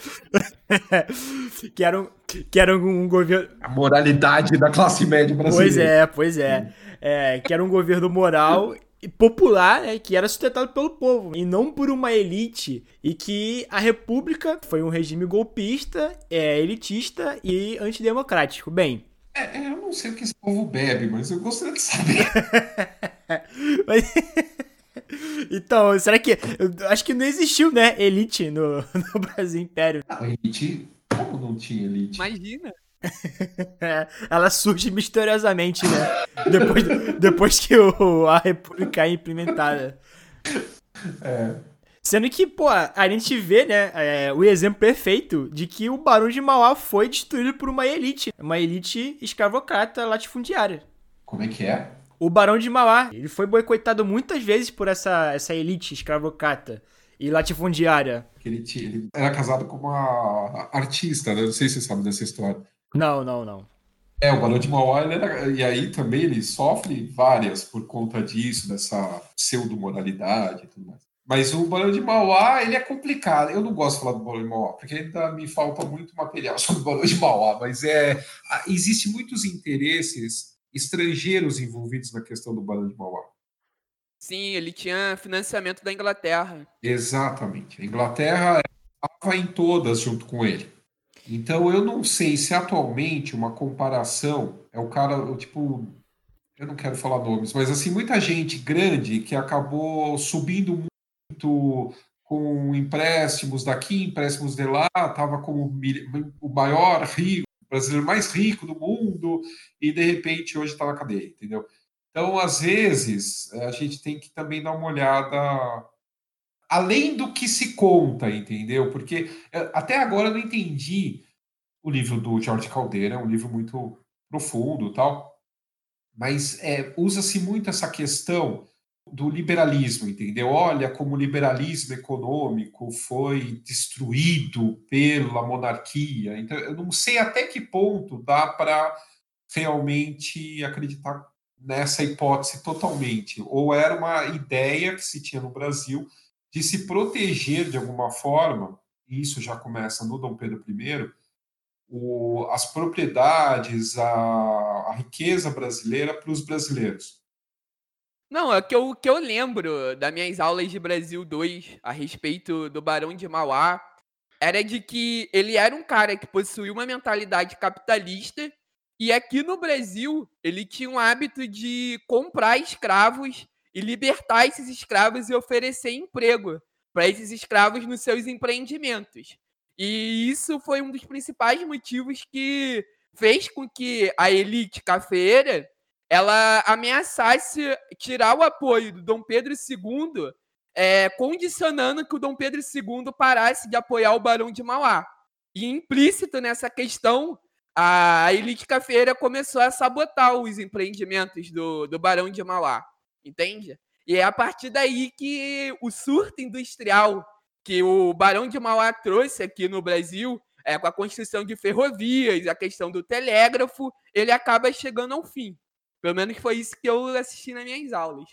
<laughs> que era um, que era um governo. A moralidade da classe média brasileira. Pois é, pois é. é que era um governo moral popular, né, que era sustentado pelo povo e não por uma elite, e que a república foi um regime golpista, é, elitista e antidemocrático. Bem. É, é eu não sei o que esse povo bebe, mas eu gostaria de saber. <laughs> <laughs> mas... Então, será que. Eu acho que não existiu, né? Elite no, <laughs> no Brasil Império. Não, elite. Como não tinha elite? Imagina. <laughs> ela surge misteriosamente, né? Depois, depois que o, a República é implementada. É. Sendo que, pô, a gente vê, né, é, o exemplo perfeito de que o Barão de Mauá foi destruído por uma elite. Uma elite escravocrata latifundiária. Como é que é? O Barão de Mauá, ele foi boicotado muitas vezes por essa, essa elite escravocrata e latifundiária. Ele, ele era casado com uma artista, né? Não sei se você sabe dessa história. Não, não, não. É, o Barão de Mauá, era, e aí também ele sofre várias por conta disso, dessa pseudo-moralidade e tudo mais. Mas o Barão de Mauá, ele é complicado. Eu não gosto de falar do Barão de Mauá, porque ainda me falta muito material <laughs> sobre o Barão de Mauá, mas é, existe muitos interesses estrangeiros envolvidos na questão do Barão de Mauá. Sim, ele tinha financiamento da Inglaterra. Exatamente. A Inglaterra estava em todas junto com ele. Então eu não sei se atualmente uma comparação é o cara, tipo, eu não quero falar nomes, mas assim, muita gente grande que acabou subindo muito com empréstimos daqui, empréstimos de lá, estava como o maior rico, o brasileiro mais rico do mundo, e de repente hoje está na cadeia, entendeu? Então, às vezes, a gente tem que também dar uma olhada além do que se conta, entendeu? Porque é, até agora eu não entendi o livro do Jorge Caldeira, é um livro muito profundo tal, mas é, usa-se muito essa questão do liberalismo, entendeu? Olha como o liberalismo econômico foi destruído pela monarquia. Então, eu não sei até que ponto dá para realmente acreditar nessa hipótese totalmente. Ou era uma ideia que se tinha no Brasil de se proteger de alguma forma, e isso já começa no Dom Pedro I, o, as propriedades, a, a riqueza brasileira para os brasileiros. Não, é que eu, que eu lembro das minhas aulas de Brasil 2 a respeito do Barão de Mauá era de que ele era um cara que possuía uma mentalidade capitalista e aqui no Brasil ele tinha um hábito de comprar escravos e libertar esses escravos e oferecer emprego para esses escravos nos seus empreendimentos. E isso foi um dos principais motivos que fez com que a elite cafeira ela ameaçasse tirar o apoio do Dom Pedro II, é, condicionando que o Dom Pedro II parasse de apoiar o Barão de Mauá. E implícito nessa questão, a elite cafeira começou a sabotar os empreendimentos do, do Barão de Mauá entende? E é a partir daí que o surto industrial que o Barão de Mauá trouxe aqui no Brasil, é, com a construção de ferrovias, a questão do telégrafo, ele acaba chegando ao fim. Pelo menos foi isso que eu assisti nas minhas aulas.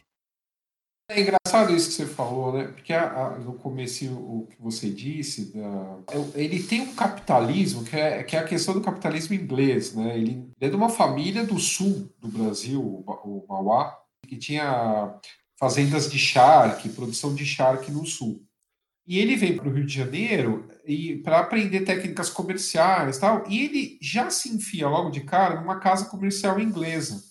É engraçado isso que você falou, né? Porque a, a, no começo o que você disse, da, ele tem um capitalismo que é, que é a questão do capitalismo inglês, né? Ele, ele é de uma família do sul do Brasil, o, o Mauá, que tinha fazendas de charque, produção de charque no sul. E ele vem para o Rio de Janeiro e para aprender técnicas comerciais tal, e ele já se enfia logo de cara numa casa comercial inglesa.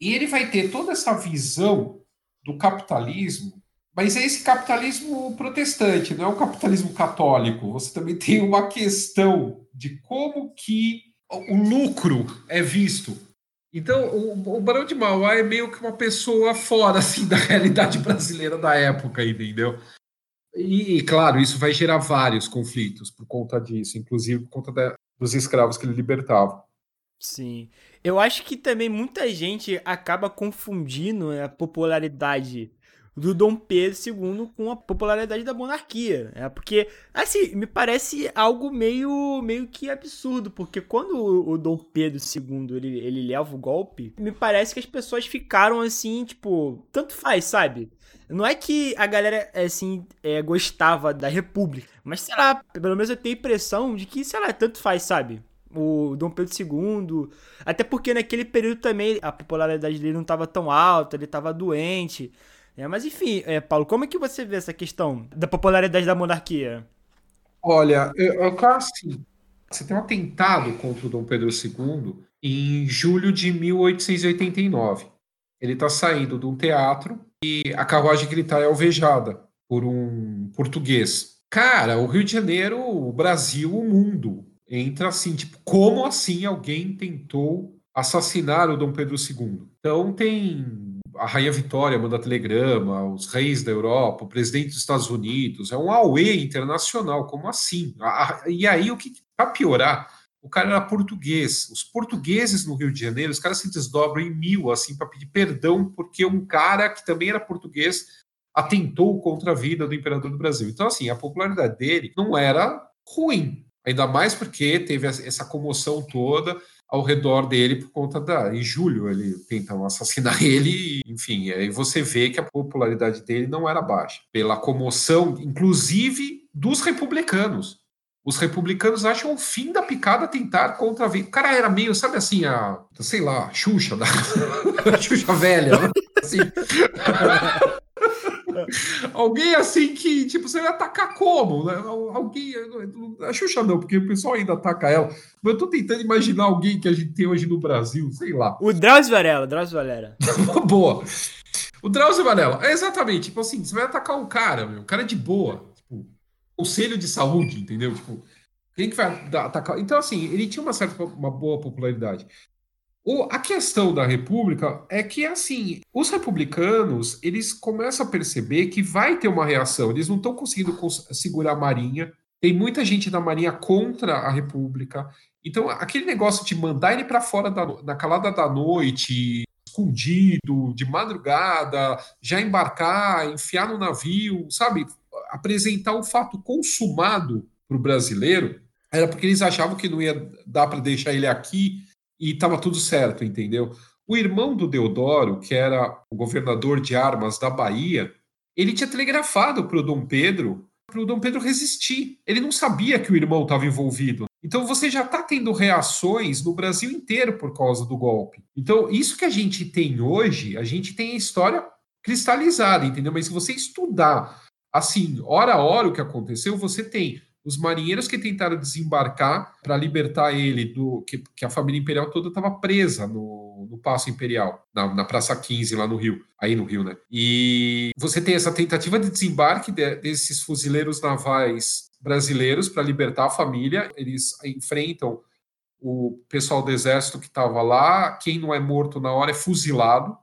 E ele vai ter toda essa visão do capitalismo, mas é esse capitalismo protestante, não é o capitalismo católico. Você também tem uma questão de como que o lucro é visto. Então, o, o Barão de Mauá é meio que uma pessoa fora <laughs> assim, da realidade brasileira da época, entendeu? E, claro, isso vai gerar vários conflitos por conta disso, inclusive por conta da, dos escravos que ele libertava. Sim. Eu acho que também muita gente acaba confundindo a popularidade do Dom Pedro II com a popularidade da monarquia. É porque, assim, me parece algo meio, meio que absurdo, porque quando o, o Dom Pedro II ele, ele leva o golpe, me parece que as pessoas ficaram assim, tipo, tanto faz, sabe? Não é que a galera, assim, é, gostava da República, mas sei lá, pelo menos eu tenho a impressão de que, sei lá, tanto faz, sabe? o Dom Pedro II. Até porque naquele período também a popularidade dele não estava tão alta, ele estava doente. É, mas enfim, é, Paulo, como é que você vê essa questão da popularidade da monarquia? Olha, eu, eu assim, você tem um atentado contra o Dom Pedro II em julho de 1889. Ele está saindo de um teatro e a carruagem que ele está é alvejada por um português. Cara, o Rio de Janeiro, o Brasil, o mundo entra assim, tipo, como assim alguém tentou assassinar o Dom Pedro II? Então tem a Rainha Vitória manda telegrama, os reis da Europa, o presidente dos Estados Unidos, é um AUE internacional, como assim? E aí, o que para piorar, o cara era português. Os portugueses no Rio de Janeiro, os caras se desdobram em mil, assim, para pedir perdão, porque um cara que também era português atentou contra a vida do imperador do Brasil. Então, assim, a popularidade dele não era ruim. Ainda mais porque teve essa comoção toda ao redor dele por conta da. Em julho, ele tentam assassinar <laughs> ele, enfim, aí você vê que a popularidade dele não era baixa, pela comoção, inclusive dos republicanos. Os republicanos acham o fim da picada tentar contra O cara era meio, sabe assim, a, sei lá, Xuxa, da, <laughs> a Xuxa velha, né? assim. <laughs> <laughs> Alguém assim que, tipo, você vai atacar como? Né? Alguém. A Xuxa não, porque o pessoal ainda ataca ela. Mas eu tô tentando imaginar alguém que a gente tem hoje no Brasil, sei lá. O Drauzio Varela, o Drauzio Varela. <laughs> boa. O Drauzio Varela, é exatamente. Tipo assim, você vai atacar um cara, meu, um cara de boa. Tipo, conselho de saúde, entendeu? Tipo, quem que vai atacar? Então, assim, ele tinha uma certa, uma boa popularidade. O, a questão da República é que, assim, os republicanos, eles começam a perceber que vai ter uma reação. Eles não estão conseguindo segurar a Marinha. Tem muita gente da Marinha contra a República. Então, aquele negócio de mandar ele para fora da, na calada da noite, escondido, de madrugada, já embarcar, enfiar no navio, sabe? Apresentar um fato consumado para o brasileiro, era porque eles achavam que não ia dar para deixar ele aqui e estava tudo certo, entendeu? O irmão do Deodoro, que era o governador de armas da Bahia, ele tinha telegrafado para o Dom Pedro, para o Dom Pedro resistir. Ele não sabia que o irmão estava envolvido. Então você já está tendo reações no Brasil inteiro por causa do golpe. Então, isso que a gente tem hoje, a gente tem a história cristalizada, entendeu? Mas se você estudar assim, hora a hora o que aconteceu, você tem os marinheiros que tentaram desembarcar para libertar ele do que, que, a família imperial toda estava presa no, no Paço Imperial, na, na, Praça 15, lá no Rio, aí no Rio, né? E você tem essa tentativa de desembarque de, desses fuzileiros navais brasileiros para libertar a família, eles enfrentam o pessoal do exército que estava lá, quem não é morto na hora é fuzilado.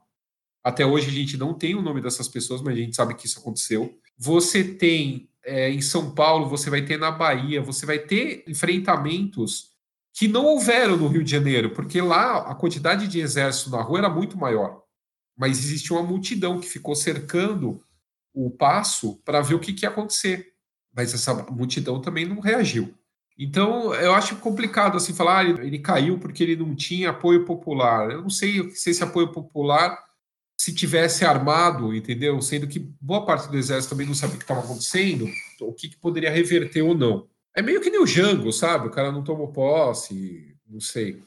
Até hoje a gente não tem o nome dessas pessoas, mas a gente sabe que isso aconteceu. Você tem é, em São Paulo, você vai ter na Bahia, você vai ter enfrentamentos que não houveram no Rio de Janeiro, porque lá a quantidade de exército na rua era muito maior. Mas existia uma multidão que ficou cercando o passo para ver o que, que ia acontecer. Mas essa multidão também não reagiu. Então, eu acho complicado assim falar, ah, ele, caiu porque ele não tinha apoio popular. Eu não sei se esse apoio popular se tivesse armado, entendeu? Sendo que boa parte do exército também não sabia o que estava acontecendo, o que, que, poderia reverter ou não. É meio que nem o Jango, sabe? O cara não tomou posse, não sei.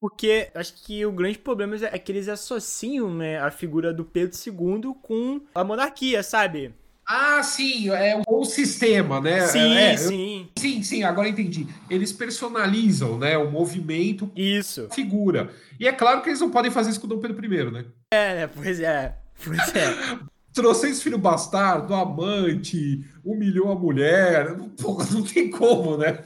Porque acho que o grande problema é que eles associam né, a figura do Pedro II com a monarquia, sabe? Ah, sim, é o sistema, né? Sim, é, sim. Eu, sim, sim, agora entendi. Eles personalizam, né, o movimento, isso, figura. E é claro que eles não podem fazer isso com o Dom Pedro I, né? É, né, pois é. Pois é. <laughs> Trouxe esse filho bastardo, amante, humilhou a mulher. <laughs> Pô, não tem como, né?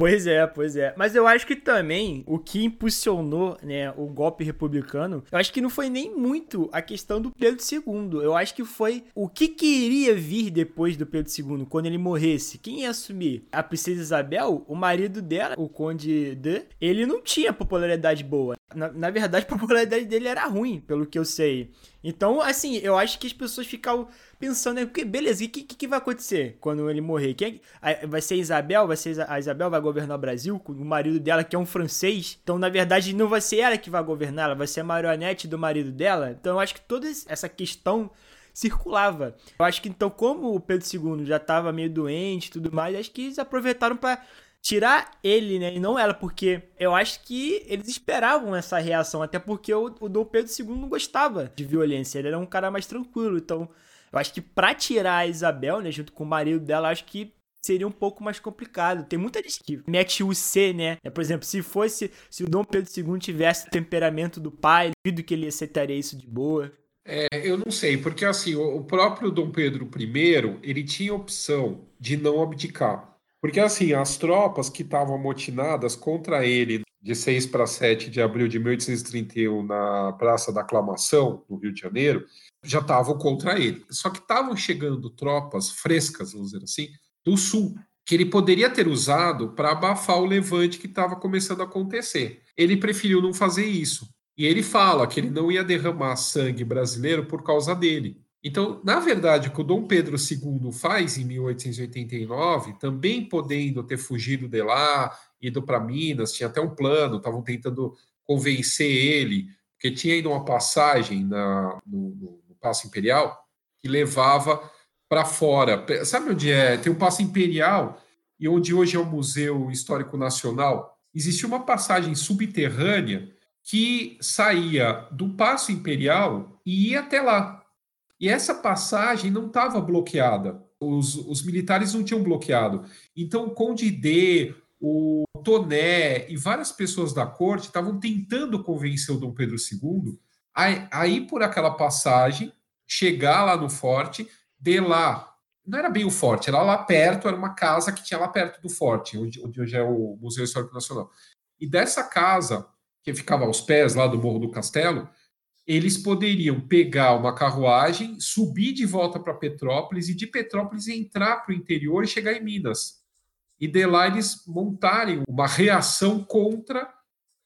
Pois é, pois é. Mas eu acho que também o que impulsionou, né, o golpe republicano, eu acho que não foi nem muito a questão do Pedro II. Eu acho que foi o que queria vir depois do Pedro II, quando ele morresse. Quem ia assumir? A princesa Isabel, o marido dela, o conde de, ele não tinha popularidade boa. Na, na verdade, <laughs> a popularidade dele era ruim, pelo que eu sei. Então, assim, eu acho que as pessoas ficavam pensando, né, porque, beleza, o que, que, que, vai acontecer quando ele morrer? Quem, é vai ser Isabel? Vai ser a Isabel vai governar o Brasil? O marido dela, que é um francês. Então, na verdade, não vai ser ela que vai governar, ela vai ser a marionete do marido dela. Então, eu acho que toda essa questão circulava. Eu acho que, então, como o Pedro II já estava meio doente e tudo mais, acho que eles aproveitaram para tirar ele, né, e não ela, porque eu acho que eles esperavam essa reação, até porque o, o Dom Pedro II não gostava de violência, ele era um cara mais tranquilo, então eu acho que pra tirar a Isabel, né, junto com o marido dela, acho que seria um pouco mais complicado. Tem muita gente que mete o C, né? É, por exemplo, se fosse, se o Dom Pedro II tivesse o temperamento do pai, duvido que ele aceitaria isso de boa. É, eu não sei, porque assim, o próprio Dom Pedro I, ele tinha opção de não abdicar. Porque, assim, as tropas que estavam amotinadas contra ele de 6 para 7 de abril de 1831 na Praça da Aclamação, no Rio de Janeiro, já estavam contra ele. Só que estavam chegando tropas frescas, vamos dizer assim, do sul, que ele poderia ter usado para abafar o levante que estava começando a acontecer. Ele preferiu não fazer isso. E ele fala que ele não ia derramar sangue brasileiro por causa dele. Então, na verdade, o que o Dom Pedro II faz em 1889, também podendo ter fugido de lá, ido para Minas, tinha até um plano, estavam tentando convencer ele, porque tinha ido uma passagem na, no, no Passo Imperial que levava para fora. Sabe onde é? Tem o Passo Imperial e onde hoje é o Museu Histórico Nacional. Existia uma passagem subterrânea que saía do Passo Imperial e ia até lá. E essa passagem não estava bloqueada. Os, os, militares não tinham bloqueado. Então, o Conde D, o Toné e várias pessoas da corte estavam tentando convencer o Dom Pedro II a, a ir por aquela passagem, chegar lá no forte, de lá. Não era bem o forte, era lá perto, era uma casa que tinha lá perto do forte, onde, onde hoje é o Museu Histórico Nacional. E dessa casa, que ficava aos pés lá do Morro do Castelo, eles poderiam pegar uma carruagem, subir de volta para Petrópolis e de Petrópolis entrar para o interior e chegar em Minas. E de lá eles montarem uma reação contra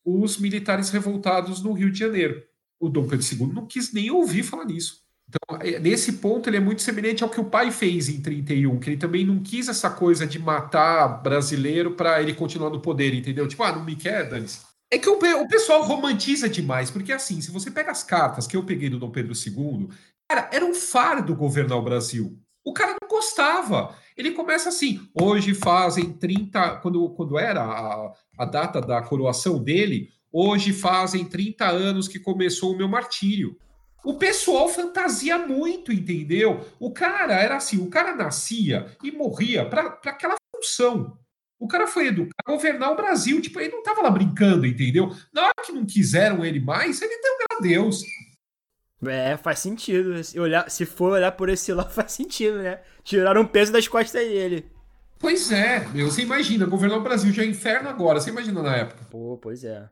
os militares revoltados no Rio de Janeiro. O Dom Pedro II não quis nem ouvir falar nisso. Então, é, nesse ponto, ele é muito semelhante ao que o pai fez em 31, que ele também não quis essa coisa de matar brasileiro para ele continuar no poder, entendeu? Tipo, ah, não me quer, dane-se. É que o, o, pessoal romantiza demais, porque assim, se você pega as cartas que eu peguei do Dom Pedro II, cara, era um fardo governar o Brasil. O cara não gostava. Ele começa assim: hoje fazem 30, quando, quando era a, a data da coroação dele, hoje fazem 30 anos que começou o meu martírio. O pessoal fantasia muito, entendeu? O cara era assim: o cara nascia e morria para aquela função. O cara foi educar, governar o Brasil. Tipo, ele não tava lá brincando, entendeu? Na hora que não quiseram ele mais, ele deu a Deus. É, faz sentido. Se, olhar, se for olhar por esse lado, <laughs> faz sentido, né? Tiraram um peso das costas dele. Pois é, meu, você imagina, governar o Brasil já é inferno agora, você imagina na época. Pô, pois é.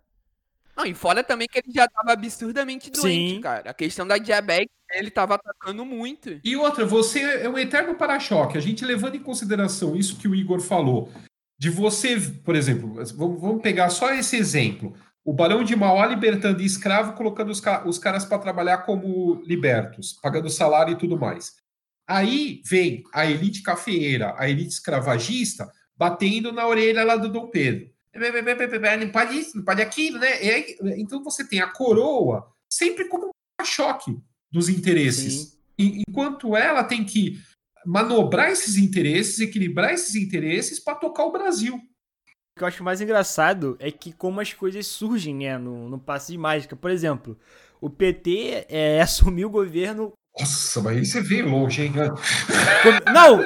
Não, e fora também que ele já tava absurdamente doente, Sim. cara. A questão da diabetes, ele tava atacando muito. E outra, você é um eterno para-choque. A gente levando em consideração isso que o Igor falou, de você, por exemplo, vamos pegar só esse exemplo. O Barão de Mauá libertando escravo, colocando os, ca os caras para trabalhar como libertos, pagando salário e tudo mais. Aí vem a elite cafeeira, a elite escravagista, batendo na orelha lá do Dom Pedro. Não pode isso, não pode aquilo, né? Aí, então você tem a coroa sempre como um choque dos interesses. Enquanto ela tem que manobrar esses interesses, equilibrar esses interesses para tocar o Brasil. O que eu acho mais engraçado é que como as coisas surgem, né, no, no passe de mágica. Por exemplo, o PT é, <laughs> assumiu o governo nossa, mas aí você veio longe, hein? Não,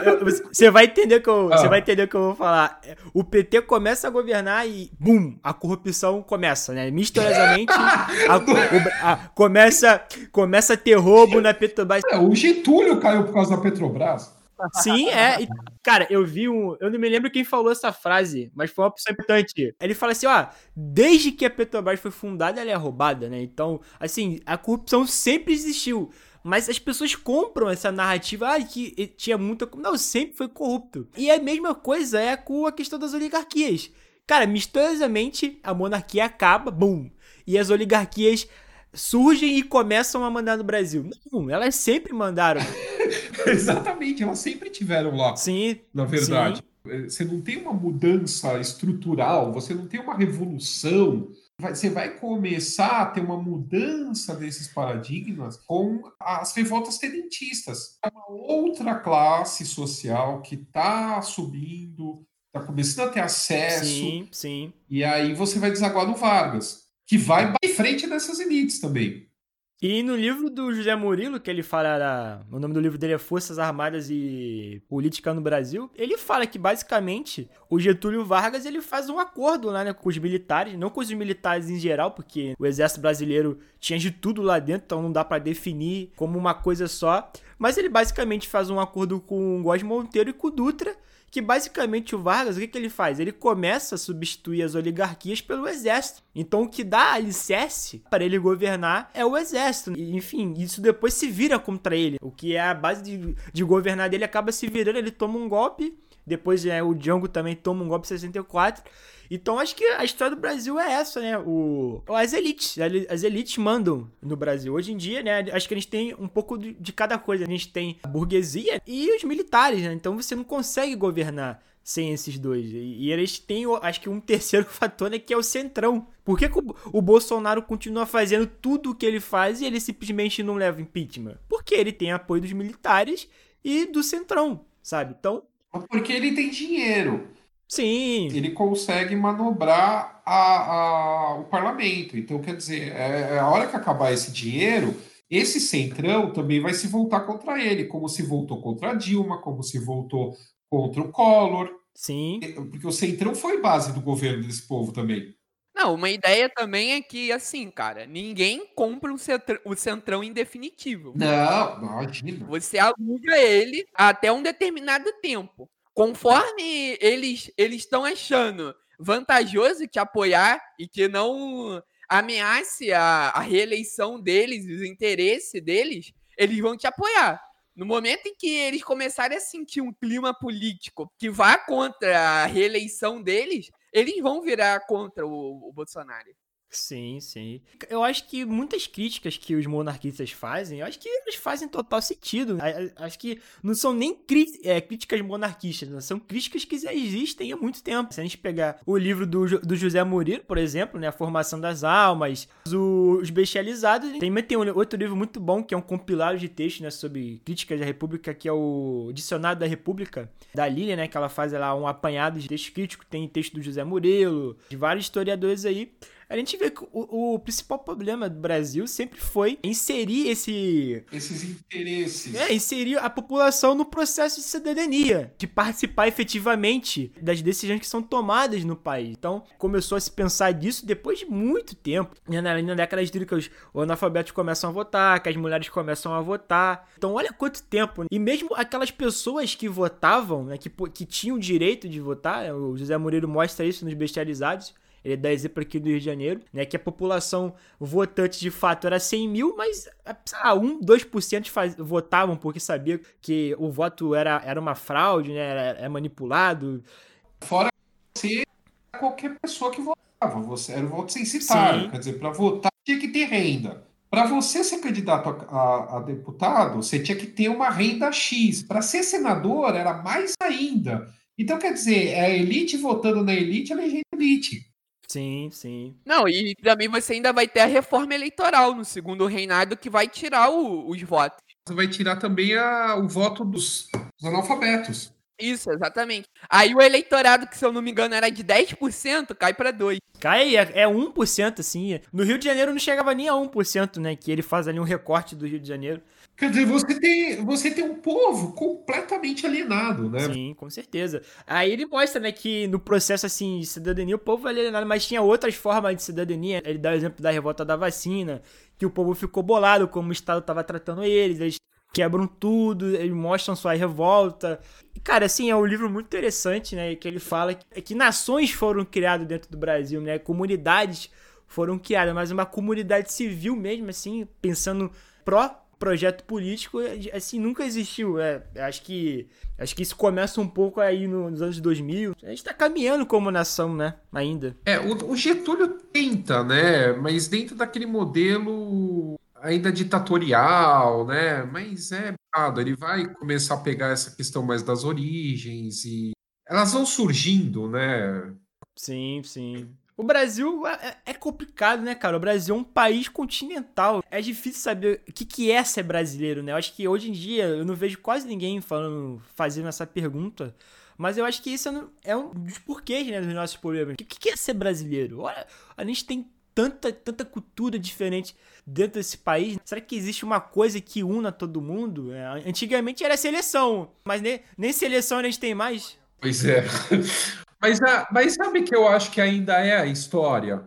você vai entender que eu, ah. você vai entender o que eu vou falar. O PT começa a governar e bum, a corrupção começa, né? Misteriosamente, <laughs> a, a, começa, começa a ter roubo na Petrobras. É, o Getúlio caiu por causa da Petrobras. Sim, é. E, cara, eu vi um. Eu não me lembro quem falou essa frase, mas foi uma pessoa importante. Ele fala assim: ó, desde que a Petrobras foi fundada, ela é roubada, né? Então, assim, a corrupção sempre existiu. Mas as pessoas compram essa narrativa ah, que tinha muita. Não, sempre foi corrupto. E a mesma coisa é com a questão das oligarquias. Cara, misteriosamente a monarquia acaba, bum. E as oligarquias surgem e começam a mandar no Brasil. Não, elas sempre mandaram. <laughs> Exatamente, elas sempre tiveram lá. Sim. Na verdade. Sim. Você não tem uma mudança estrutural, você não tem uma revolução você vai começar a ter uma mudança desses paradigmas com as revoltas tenentistas. É uma outra classe social que está subindo, está começando a ter acesso. Sim, sim. E aí você vai desaguar no Vargas, que vai em frente dessas elites também. E no livro do José Murilo, que ele fala, o nome do livro dele é Forças Armadas e Política no Brasil, ele fala que basicamente o Getúlio Vargas ele faz um acordo lá né, com os militares, não com os militares em geral, porque o exército brasileiro tinha de tudo lá dentro, então não dá para definir como uma coisa só, mas ele basicamente faz um acordo com o Góes Monteiro e com o Dutra, que basicamente o Vargas, o que, que ele faz? Ele começa a substituir as oligarquias pelo exército. Então o que dá alicerce para ele governar é o exército. Enfim, isso depois se vira contra ele. O que é a base de, de governar dele acaba se virando, ele toma um golpe. Depois é, o Django também toma um golpe em 64. Então acho que a história do Brasil é essa, né? O, as elites, as elites mandam no Brasil. Hoje em dia, né? Acho que a gente tem um pouco de cada coisa. A gente tem a burguesia e os militares, né? Então você não consegue governar sem esses dois. E, eles têm, acho que um terceiro <laughs> fator, né, que é o centrão. Por que, que o, o, Bolsonaro continua fazendo tudo o que ele faz e ele simplesmente não leva impeachment? Porque ele tem apoio dos militares e do centrão, sabe? Então. Porque ele tem dinheiro. Sim. Ele consegue manobrar a, a, o parlamento. Então, quer dizer, é, é, a hora que acabar esse dinheiro, esse centrão também vai se voltar contra ele, como se voltou contra a Dilma, como se voltou contra o Collor. Sim. Porque o Centrão foi base do governo desse povo também. Não, uma ideia também é que, assim, cara, ninguém compra um centrão, o Centrão em definitivo. Não, imagina. Você aluga ele até um determinado tempo. Conforme eles estão achando vantajoso te apoiar e que não ameace a, a reeleição deles, os interesses deles, eles vão te apoiar. No momento em que eles começarem a sentir um clima político que vá contra a reeleição deles, eles vão virar contra o, o Bolsonaro. Sim, sim. Eu acho que muitas críticas que os monarquistas fazem, eu acho que eles fazem total sentido. Acho que não são nem é, críticas monarquistas, né? são críticas que já existem há muito tempo. Se a gente pegar o livro do, do José Murilo, por exemplo, né, A Formação das Almas, os Bestializados, tem, tem um outro livro muito bom, que é um compilado de textos né, sobre críticas da República, que é o Dicionário da República, da Lília, né, que ela faz lá um apanhado de textos críticos, tem texto do José Murilo, de vários historiadores aí a gente vê que o, o, principal problema do Brasil sempre foi inserir esse. Esses interesses. É, inserir a população no processo de cidadania, de participar efetivamente das decisões que são tomadas no país. Então, começou a se pensar disso depois de muito tempo. Na, na década de 30, os analfabetos começam a votar, que as mulheres começam a votar. Então, olha quanto tempo. E mesmo aquelas pessoas que votavam, né, que, que tinham o direito de votar, o José Moreira mostra isso nos bestializados ele dá exemplo aqui do Rio de Janeiro, né? Que a população votante de fato era 100 mil, mas ah, 1, 2% faz, votavam porque sabia que o voto era, era uma fraude, né? Era, era manipulado. Fora você, qualquer pessoa que votava, você era o voto censitário. Sim. Quer dizer, para votar tinha que ter renda. Para você ser candidato a, a, a, deputado, você tinha que ter uma renda X. Para ser senador, era mais ainda. Então, quer dizer, é a elite votando na elite, elegendo elite. Sim, sim. Não, e também você ainda vai ter a reforma eleitoral no segundo reinado que vai tirar o, os votos. Você vai tirar também a, o voto dos, dos analfabetos. Isso, exatamente. Aí o eleitorado, que se eu não me engano era de 10%, cai para 2%. Cai, é, é 1%, assim. No Rio de Janeiro não chegava nem a 1%, né? Que ele faz ali um recorte do Rio de Janeiro. Quer dizer, você tem, você tem um povo completamente alienado, né? Sim, com certeza. Aí ele mostra, né, que no processo, assim, de cidadania, o povo é alienado, mas tinha outras formas de cidadania. Ele dá o exemplo da revolta da vacina, que o povo ficou bolado como o Estado estava tratando eles, eles quebram tudo, eles mostram sua revolta. E, cara, assim, é um livro muito interessante, né, que ele fala que, que nações foram criadas dentro do Brasil, né, comunidades foram criadas, mas uma comunidade civil mesmo, assim, pensando pró projeto político assim nunca existiu. É, acho que acho que isso começa um pouco aí nos anos 2000. A gente está caminhando como nação, né? Ainda. É, o, o, Getúlio tenta, né? Mas dentro daquele modelo ainda ditatorial, né? Mas é ele vai começar a pegar essa questão mais das origens e elas vão surgindo, né? Sim, sim. O Brasil é, é, complicado, né, cara? O Brasil é um país continental. É difícil saber o que, que é ser brasileiro, né? Eu acho que hoje em dia eu não vejo quase ninguém falando, fazendo essa pergunta. Mas eu acho que isso é um dos porquês, né, dos nossos problemas. O que, que é ser brasileiro? Olha, a gente tem tanta, tanta cultura diferente dentro desse país. Será que existe uma coisa que una todo mundo? É, antigamente era seleção, mas nem, nem seleção a gente tem mais. Pois é. Mas, mas sabe que eu acho que ainda é a história?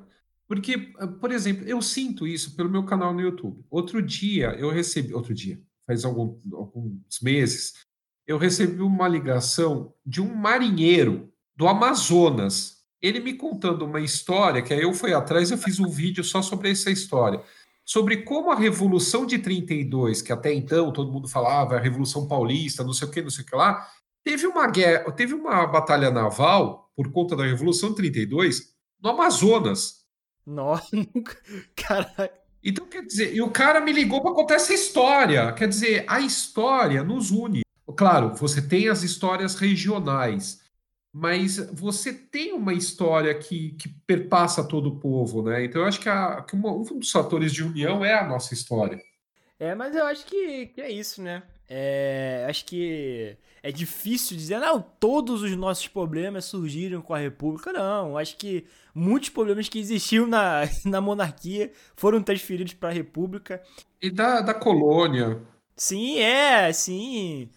Porque, ah, por exemplo, eu sinto isso pelo meu canal no YouTube. Outro dia eu recebi, outro dia, faz algum, alguns meses, eu recebi uma ligação de um marinheiro do Amazonas. Ele me contando uma história, que aí eu fui atrás, eu fiz um vídeo só sobre essa história. Sobre como a Revolução de 32, que até então todo mundo falava, a Revolução Paulista, não sei o que, não sei o que lá, teve uma guerra, teve uma batalha naval por conta da Revolução 32 no Amazonas. Nossa, <laughs> caralho. Então, quer dizer, e o cara me ligou para contar essa história. Quer dizer, a história nos une. Claro, você tem as histórias regionais, mas você tem uma história que, que perpassa todo o povo, né? Então, eu acho que, a, que uma, um dos fatores de união é a nossa história. É, mas eu acho que, que é isso, né? É, acho que é difícil dizer, não, todos os nossos problemas surgiram com a República. Não, acho que muitos problemas que existiam na, <laughs> na monarquia foram transferidos para a República. E da, da colônia. Sim, é, sim.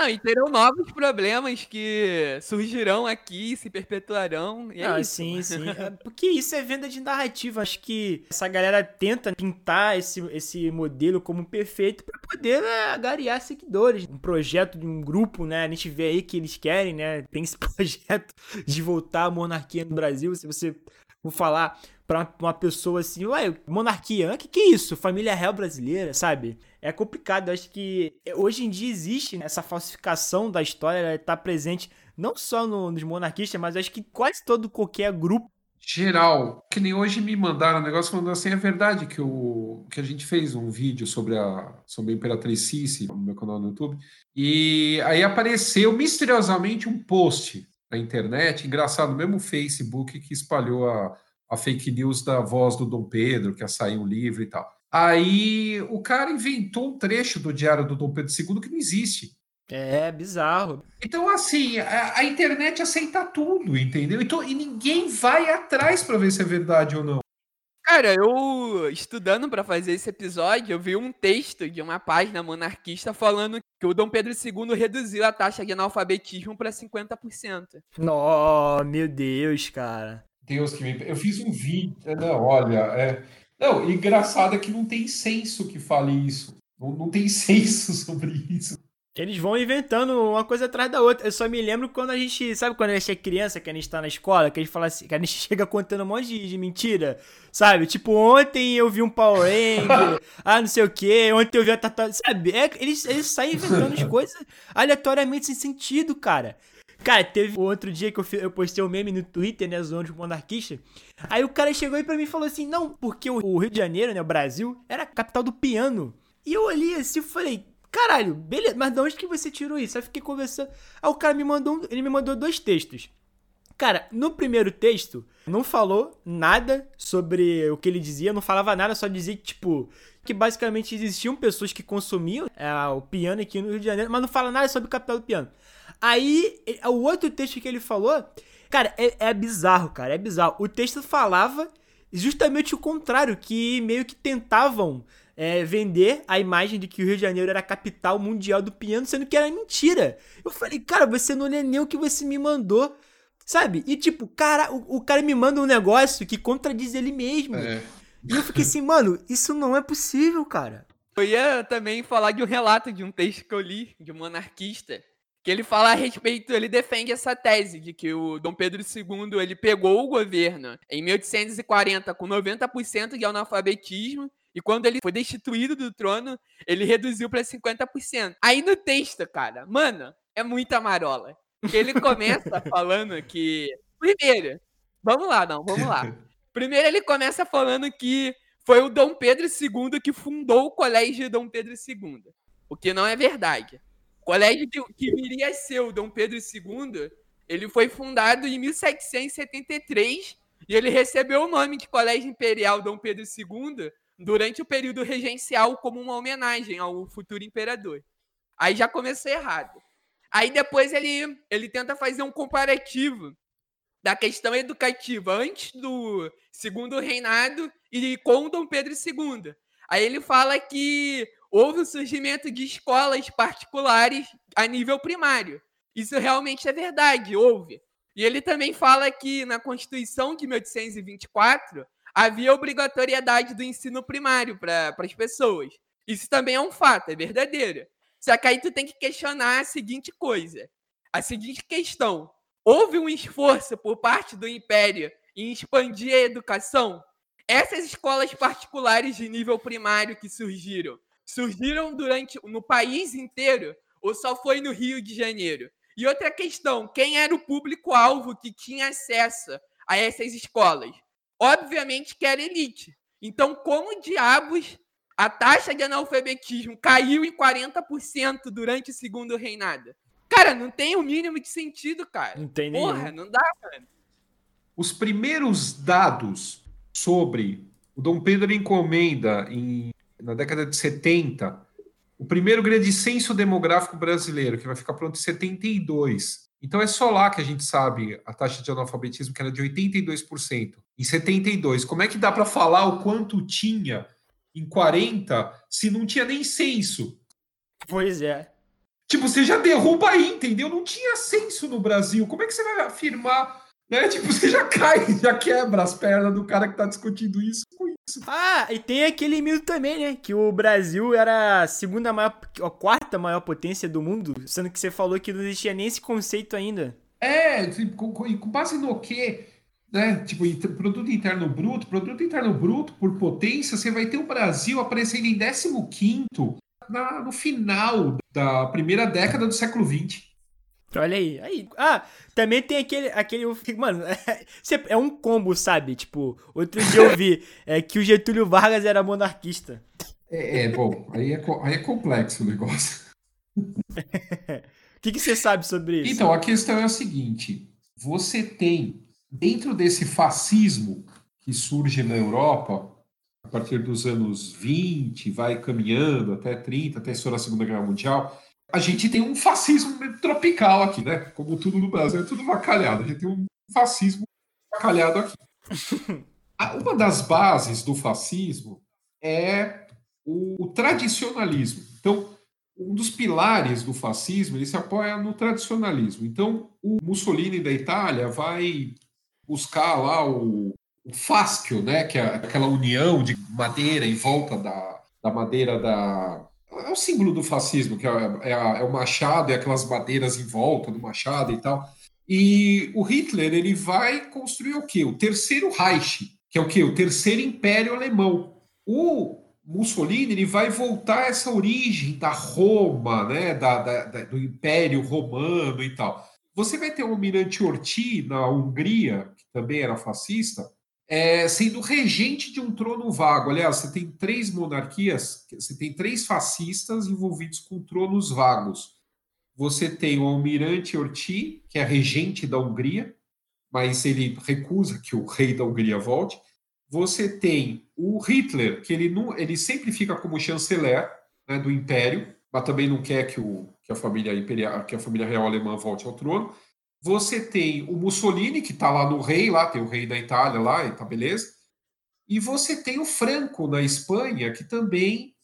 Ah, e terão novos problemas que surgirão aqui, se perpetuarão. E é ah, isso. sim, sim. <laughs> É, porque isso é venda de narrativa. Acho que essa galera tenta pintar esse, esse modelo como perfeito para poder né, agariar seguidores. Um projeto de um grupo, né? A gente vê aí que eles querem, né? Tem esse <laughs> projeto de voltar à monarquia no Brasil. Se você for falar pra uma pessoa assim, ué, monarquia, que, que é isso? Família real brasileira, sabe? É complicado, eu acho que hoje em dia existe essa falsificação da história, ela tá presente não só no, nos monarquistas, mas acho que quase todo qualquer grupo geral. Que nem hoje me mandaram um negócio falando assim, é verdade que, o, que a gente fez um vídeo sobre a, sobre a Imperatriz Cici no meu canal no YouTube, e aí apareceu misteriosamente um post na internet, engraçado, mesmo o Facebook que espalhou a, a fake news da voz do Dom Pedro, que ia sair um livro e tal. Aí o cara inventou um trecho do Diário do Dom Pedro II que não existe. É bizarro. Então, assim, a, a internet aceita tudo, entendeu? Então, e ninguém vai atrás para ver se é verdade ou não. Cara, eu estudando para fazer esse episódio, eu vi um texto de uma página monarquista falando que o Dom Pedro II reduziu a taxa de analfabetismo para 50%. Nossa, meu Deus, cara. Deus que me. Eu fiz um vídeo. Não, olha, é. Não, engraçado é que não tem senso que fale isso. Não, não tem <laughs> senso sobre isso. Eles vão inventando uma coisa atrás da outra. Eu só me lembro quando a gente. Sabe quando a gente é criança, que a gente tá na escola, que a gente fala assim, que a gente <laughs> chega contando um monte de, de mentira, sabe? Tipo, ontem eu vi um Power Ranger, <laughs> ah, não sei o que, ontem eu vi a tatuagem. Sabe? É, eles, eles saem inventando as coisas aleatoriamente sem sentido, cara. Cara, teve outro dia que eu, postei um meme no Twitter, né, zoando de monarquista. Aí o cara chegou aí pra mim e falou assim: não, porque o Rio de Janeiro, né, o Brasil, era a capital do piano. E eu olhei assim e falei, caralho, beleza, mas de onde que você tirou isso? Aí fiquei conversando. Aí o cara me mandou, ele me mandou dois textos. Cara, no primeiro texto, não falou nada sobre o que ele dizia, não falava nada, só dizia que, tipo, que basicamente existiam pessoas que consumiam é, o piano aqui no Rio de Janeiro, mas não fala nada sobre o capital do piano. Aí, o outro texto que ele falou, cara, é, é bizarro, cara, é bizarro. O texto falava justamente o contrário, que meio que tentavam é, vender a imagem de que o Rio de Janeiro era a capital mundial do piano, sendo que era mentira. Eu falei, cara, você não lê nem o que você me mandou, sabe? E tipo, cara, o, o cara me manda um negócio que contradiz ele mesmo. É. E eu fiquei assim, mano, isso não é possível, cara. Eu ia também falar de um relato de um texto que eu li, de um monarquista, que ele fala a respeito, ele defende essa tese de que o Dom Pedro II ele pegou o governo em 1840 com 90% de analfabetismo e quando ele foi destituído do trono, ele reduziu para 50%. Aí no texto, cara, mano, é muita marola. Que ele começa <laughs> falando que primeiro, vamos lá, não, vamos lá. <laughs> Primeiro ele começa falando que foi o Dom Pedro II que fundou o colégio Dom Pedro II, o que não é verdade colégio que, que viria a ser o Dom Pedro II, ele foi fundado em 1773 e ele recebeu o nome de Colégio Imperial Dom Pedro II durante o período regencial como uma homenagem ao futuro imperador. Aí já começou errado. Aí depois ele, ele tenta fazer um comparativo da questão educativa antes do segundo reinado e com Dom Pedro II. Aí ele fala que houve o surgimento de escolas particulares a nível primário. Isso realmente é verdade, houve. E ele também fala que na Constituição de 1824 havia obrigatoriedade do ensino primário para as pessoas. Isso também é um fato, é verdadeiro. Só que aí tu tem que questionar a seguinte coisa, a seguinte questão: houve um esforço por parte do Império em expandir a educação? Essas escolas particulares de nível primário que surgiram, surgiram durante no país inteiro ou só foi no Rio de Janeiro? E outra questão, quem era o público-alvo que tinha acesso a essas escolas? Obviamente que era elite. Então, como diabos a taxa de analfabetismo caiu em 40% durante o segundo reinado? Cara, não tem o mínimo de sentido, cara. Não tem Porra, nenhum. não dá, mano. Os primeiros dados sobre o Dom Pedro encomenda em, na década de 70 o primeiro grande censo demográfico brasileiro, que vai ficar pronto em 72. Então é só lá que a gente sabe a taxa de analfabetismo, que era de 82%. Em 72, como é que dá para falar o quanto tinha em 40 se não tinha nem censo? Pois é. Tipo, você já derruba aí, entendeu? Não tinha censo no Brasil. Como é que você vai afirmar? Né? Tipo, você já <laughs> cai, já quebra as pernas do cara que tá discutindo isso com isso. Ah, e tem aquele mito também, né? Que o Brasil era a segunda maior, a quarta maior potência do mundo, sendo que você falou que não existia nem esse conceito ainda. É, com, com- base no quê? Né? Tipo, produto interno bruto, produto interno bruto por potência, você vai ter o Brasil aparecendo em 15º na, no final da primeira década do século XX. Olha aí, aí. Ah, também tem aquele, aquele, mano, <laughs> é um combo, sabe? Tipo, outro dia eu vi é, que o Getúlio Vargas era monarquista. É, é, bom, aí é, aí é complexo o negócio. <laughs> O que, que você sabe sobre isso? Então, a questão é a seguinte: você tem, dentro desse fascismo que surge na Europa, a partir dos anos 20, vai caminhando até 30, até a Segunda Guerra Mundial, a gente tem um fascismo tropical aqui, né? Como tudo no Brasil, é tudo macalhado. A gente tem um fascismo macalhado aqui. <laughs> Uma das bases do fascismo é o, o tradicionalismo. Então, um dos pilares do fascismo ele se apoia no tradicionalismo. Então, o Mussolini da Itália vai buscar lá o, o fascio, né, que é aquela união de madeira em volta da, da madeira da. É o símbolo do fascismo, que é, é é o machado e aquelas madeiras em volta do machado e tal. E o Hitler ele vai construir o quê? O terceiro Reich, que é o quê? O terceiro Império Alemão. O Mussolini ele vai voltar a essa origem da Roma, né, da, da- da- do Império Romano e tal. Você vai ter o Almirante Orti na Hungria, que também era fascista, é, sendo regente de um trono vago. Aliás, você tem três monarquias, você tem três fascistas envolvidos com tronos vagos. Você tem o Almirante Orti, que é regente da Hungria, mas ele recusa que o rei da Hungria volte. Você tem o Hitler, que ele, não, ele sempre fica como chanceler né, do Império, mas também não quer que, o, que, a família imperial, que a família real alemã volte ao trono. Você tem o Mussolini, que está lá no rei, lá tem o rei da Itália lá, e tá beleza. E você tem o Franco na Espanha, que também,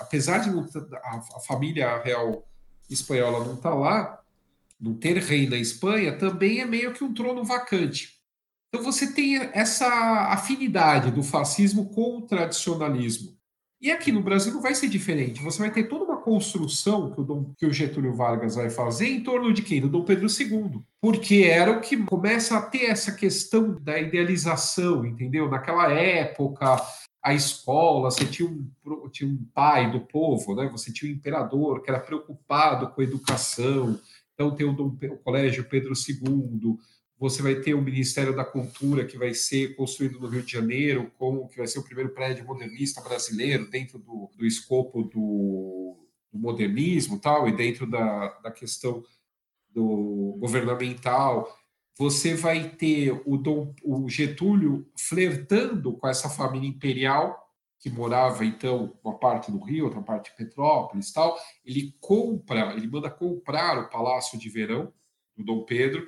apesar de a, família real espanhola não estar lá, não ter rei na Espanha, também é meio que um trono vacante. Então você tem essa afinidade do fascismo com o tradicionalismo. E aqui no Brasil não vai ser diferente. Você vai ter toda uma construção que o, Dom- que o Getúlio Vargas vai fazer em torno de quem? Do Dom Pedro II. Porque era o que começa a ter essa questão da idealização, entendeu? Naquela época, a escola, você tinha um, tinha um pai do povo, né? você tinha o imperador que era preocupado com a educação. Então tem o, Dom o Colégio Pedro II, você vai ter o Ministério da Cultura, que vai ser construído no Rio de Janeiro, que vai ser o primeiro prédio modernista brasileiro, dentro do, do escopo do, do modernismo tal, e dentro da, da questão do governamental. Você vai ter o, Dom, o Getúlio flertando com essa família imperial, que morava, então, uma parte no Rio, outra parte em Petrópolis tal. Ele compra, ele manda comprar o Palácio de Verão, do Dom Pedro,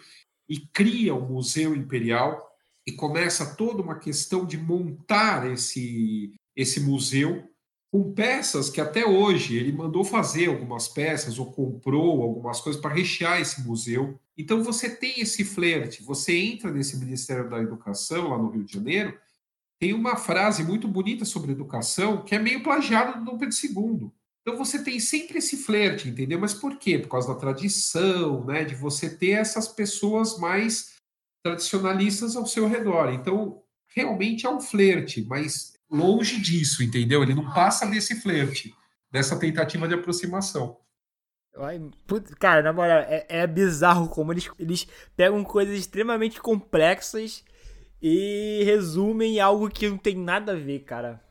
e cria o Museu Imperial e começa toda uma questão de montar esse, esse museu com peças que até hoje ele mandou fazer algumas peças ou comprou algumas coisas para rechear esse museu. Então você tem esse flerte, você entra nesse Ministério da Educação lá no Rio de Janeiro, tem uma frase muito bonita sobre educação que é meio plagiada do Dom Pedro II. Então você tem sempre esse flerte, entendeu? Mas por quê? Por causa da tradição, né? De você ter essas pessoas mais tradicionalistas ao seu redor. Então, realmente é um flerte, mas longe disso, entendeu? Ele não passa desse flerte, dessa tentativa de aproximação. Cara, na moral, é, é bizarro como eles, eles pegam coisas extremamente complexas e resumem algo que não tem nada a ver, cara.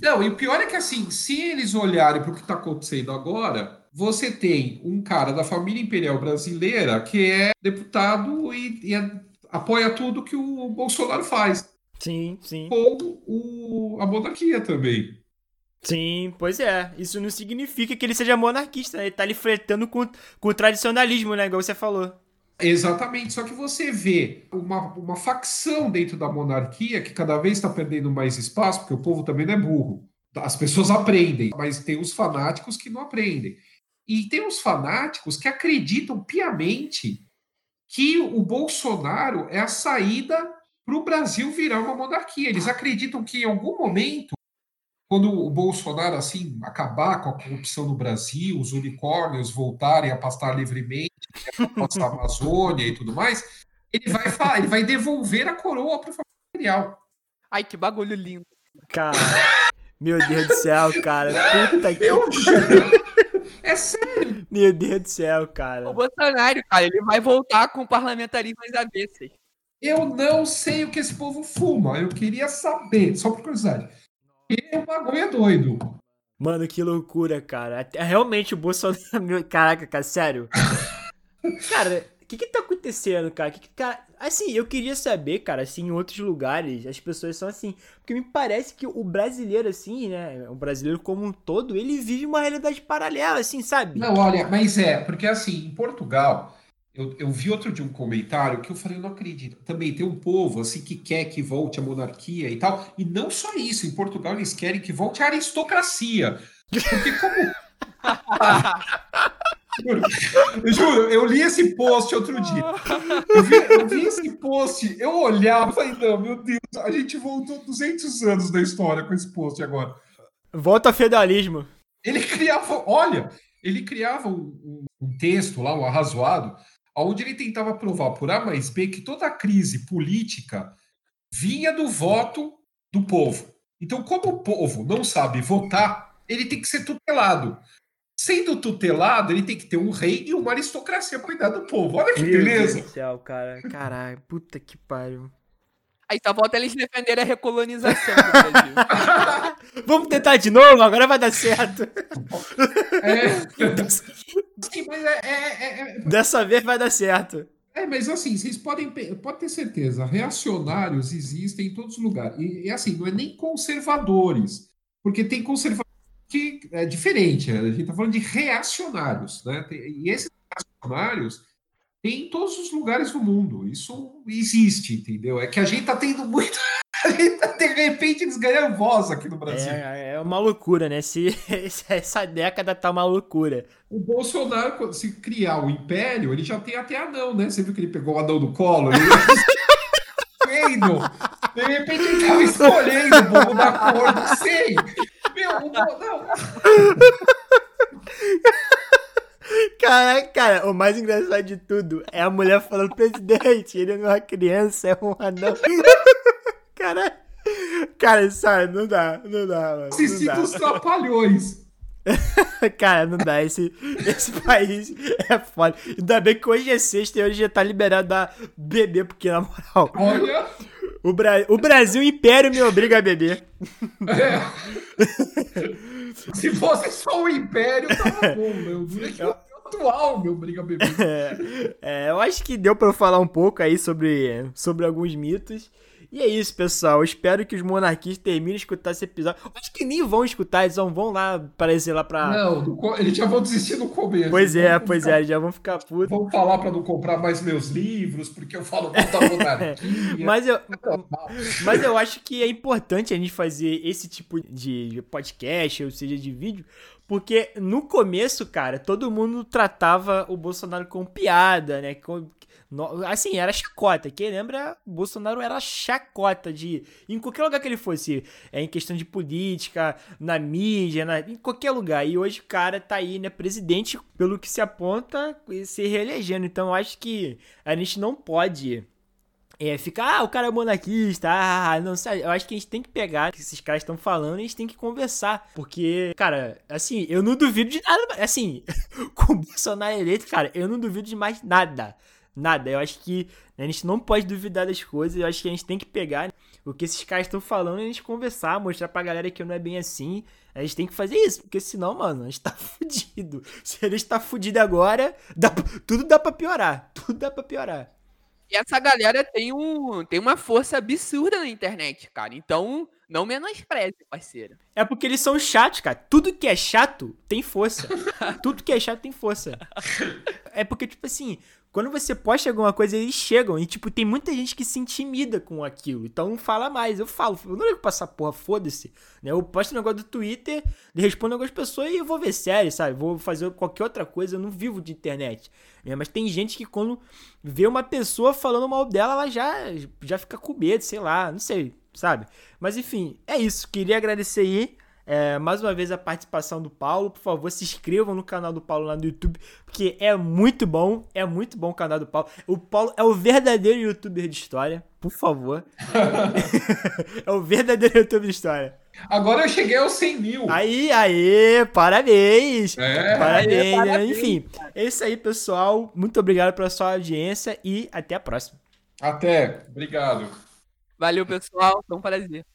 Não, e o pior é que assim, se eles olharem para o que está acontecendo agora, você tem um cara da família imperial brasileira que é deputado e, e é, apoia tudo que o Bolsonaro faz. Sim, sim. Ou o, a monarquia também. Sim, pois é. Isso não significa que ele seja monarquista, né? Ele tá ali flertando com, com o tradicionalismo, né? Igual você falou. Exatamente, só que você vê uma, uma facção dentro da monarquia que cada vez está perdendo mais espaço, porque o povo também não é burro. As pessoas aprendem, mas tem os fanáticos que não aprendem. E tem os fanáticos que acreditam piamente que o Bolsonaro é a saída para o Brasil virar uma monarquia. Eles acreditam que em algum momento quando o Bolsonaro assim acabar com a corrupção no Brasil, os unicórnios voltarem a pastar livremente a Amazônia e tudo mais, ele vai falar, ele vai devolver a coroa para o imperial. Ai, que bagulho lindo. Cara, meu Deus do céu, cara. Puta que. Eu... É sério. Meu Deus do céu, cara. O Bolsonaro, cara, ele vai voltar com parlamentarismo às avessas. Eu não sei o que esse povo fuma. Eu queria saber, só por curiosidade. E o bagulho é doido. Mano, que loucura, cara. Realmente o Bolsonaro. <laughs> Caraca, cara, sério. Cara, o que que tá acontecendo, cara? Que que, cara? Assim, eu queria saber, cara, assim, em outros lugares as pessoas são assim. Porque me parece que o brasileiro, assim, né? O brasileiro como um todo, ele vive uma realidade paralela, assim, sabe? Não, olha, mas é, porque assim, em Portugal eu, eu vi outro de um comentário que eu falei, eu não acredito. Também tem um povo assim que quer que volte a monarquia e tal. E não só isso, em Portugal eles querem que volte a aristocracia. Porque como. <laughs> eu juro, eu li esse post outro dia. Eu vi, eu vi esse post, eu olhava e falei, não, meu Deus, a gente voltou 200 anos da história com esse post agora. Volta ao feudalismo. Ele criava, olha, ele criava um, um texto lá, um arrazoado, onde ele tentava provar por A mais B que toda a crise política vinha do voto do povo. Então, como o povo não sabe votar, ele tem que ser tutelado. Sendo tutelado, ele tem que ter um rei e uma aristocracia para cuidar do povo. Olha que Meu beleza. Deus do céu, cara. Caralho, puta que pariu. Aí só falta eles defenderem a recolonização do Brasil. <laughs> Vamos tentar de novo, agora vai dar certo. É. <laughs> Mas é, é, é, Dessa vez vai dar certo. É, mas assim, vocês podem pode ter certeza, reacionários existem em todos os lugares. E, e assim, não é nem conservadores, porque tem conservadores que é diferente, a gente está falando de reacionários, né? E esses reacionários tem em todos os lugares do mundo. Isso existe, entendeu? É que a gente tá tendo muito. <laughs> de repente eles ganham voz aqui no Brasil. É, é uma loucura, né? Se, essa década tá uma loucura. O Bolsonaro, se criar o império, ele já tem até anão, né? Você viu que ele pegou o anão do colo? Ele... <laughs> De repente ele tava escolhendo o bobo da cor, não sei. Meu, não. <laughs> Caraca, cara, o mais engraçado de tudo é a mulher falando, presidente, ele não é uma criança, é um anão. Caralho. <laughs> Cara, sabe, não dá, não dá, mano. Se sinta os trapalhões. <laughs> cara, não dá. Esse, esse país é foda. Ainda bem que hoje é sexta e hoje já tá liberado da beber, porque na moral. Olha. O, Bra o Brasil Império me obriga a beber. É. Se fosse só o Império, tava bom, meu. É atual, meu, briga bebê. É, é, eu acho que deu para eu falar um pouco aí sobre, sobre alguns mitos. E é isso, pessoal. Eu espero que os monarquistas terminem de escutar esse episódio. Acho que nem vão escutar, eles vão, vão lá aparecer lá pra. Não, eles já vão desistir no começo. Pois é, pois ficar... é, já vão ficar putos. Vão falar pra não comprar mais meus livros, porque eu falo mal da <laughs> monarquia. mas, eu, mas eu acho que é importante a gente fazer esse tipo de podcast, ou seja, de vídeo, porque no começo, cara, todo mundo tratava o Bolsonaro com piada, né? No, assim, era chacota. Quem lembra, Bolsonaro era chacota de. Em qualquer lugar que ele fosse. É, em questão de política, na mídia, na, em qualquer lugar. E hoje o cara tá aí, né, presidente, pelo que se aponta, se reelegendo. Então acho que a gente não pode é, ficar, ah, o cara é monarquista, ah, não sei. Eu acho que a gente tem que pegar o que esses caras estão falando e a gente tem que conversar. Porque, cara, assim, eu não duvido de nada. Assim, <laughs> com o Bolsonaro eleito, cara, eu não duvido de mais nada. Nada. Eu acho que a gente não pode duvidar das coisas. Eu acho que a gente tem que pegar o que esses caras estão falando e a gente conversar, mostrar pra galera que não é bem assim. A gente tem que fazer isso, porque senão, mano, a gente tá <laughs> fudido. Se a gente tá fudido agora, dá, tudo dá pra piorar. Tudo dá pra piorar. E essa galera tem, um, tem uma força absurda na internet, cara. Então, não menospreze, parceiro. É porque eles são chatos, cara. Tudo que é chato tem força. <laughs> Tudo que é chato tem força. É porque, tipo assim, quando você posta alguma coisa, eles chegam. E, tipo, tem muita gente que se intimida com aquilo. Então fala mais. Eu falo, eu não ligo pra essa porra, foda-se. Né? Eu posto um negócio do Twitter, respondo algumas pessoas e eu vou ver série, sabe? Vou fazer qualquer outra coisa. Eu não vivo de internet. Né? Mas tem gente que quando vê uma pessoa falando mal dela, ela já, já fica com medo, sei lá, não sei, sabe? Mas enfim, é isso. Queria agradecer aí é, mais uma vez a participação do Paulo. Por favor, se inscrevam no canal do Paulo lá no YouTube, porque é muito bom, é muito bom o canal do Paulo. O Paulo é o verdadeiro youtuber de história, por favor. <laughs> <laughs> é o verdadeiro youtuber de história. Agora eu cheguei aos 100 mil. Aí, aí, parabéns. É. Parabéns, né? parabéns. Enfim, é isso aí, pessoal. Muito obrigado pela sua audiência e até a próxima. Até. Obrigado. Valeu, pessoal. Foi um prazer.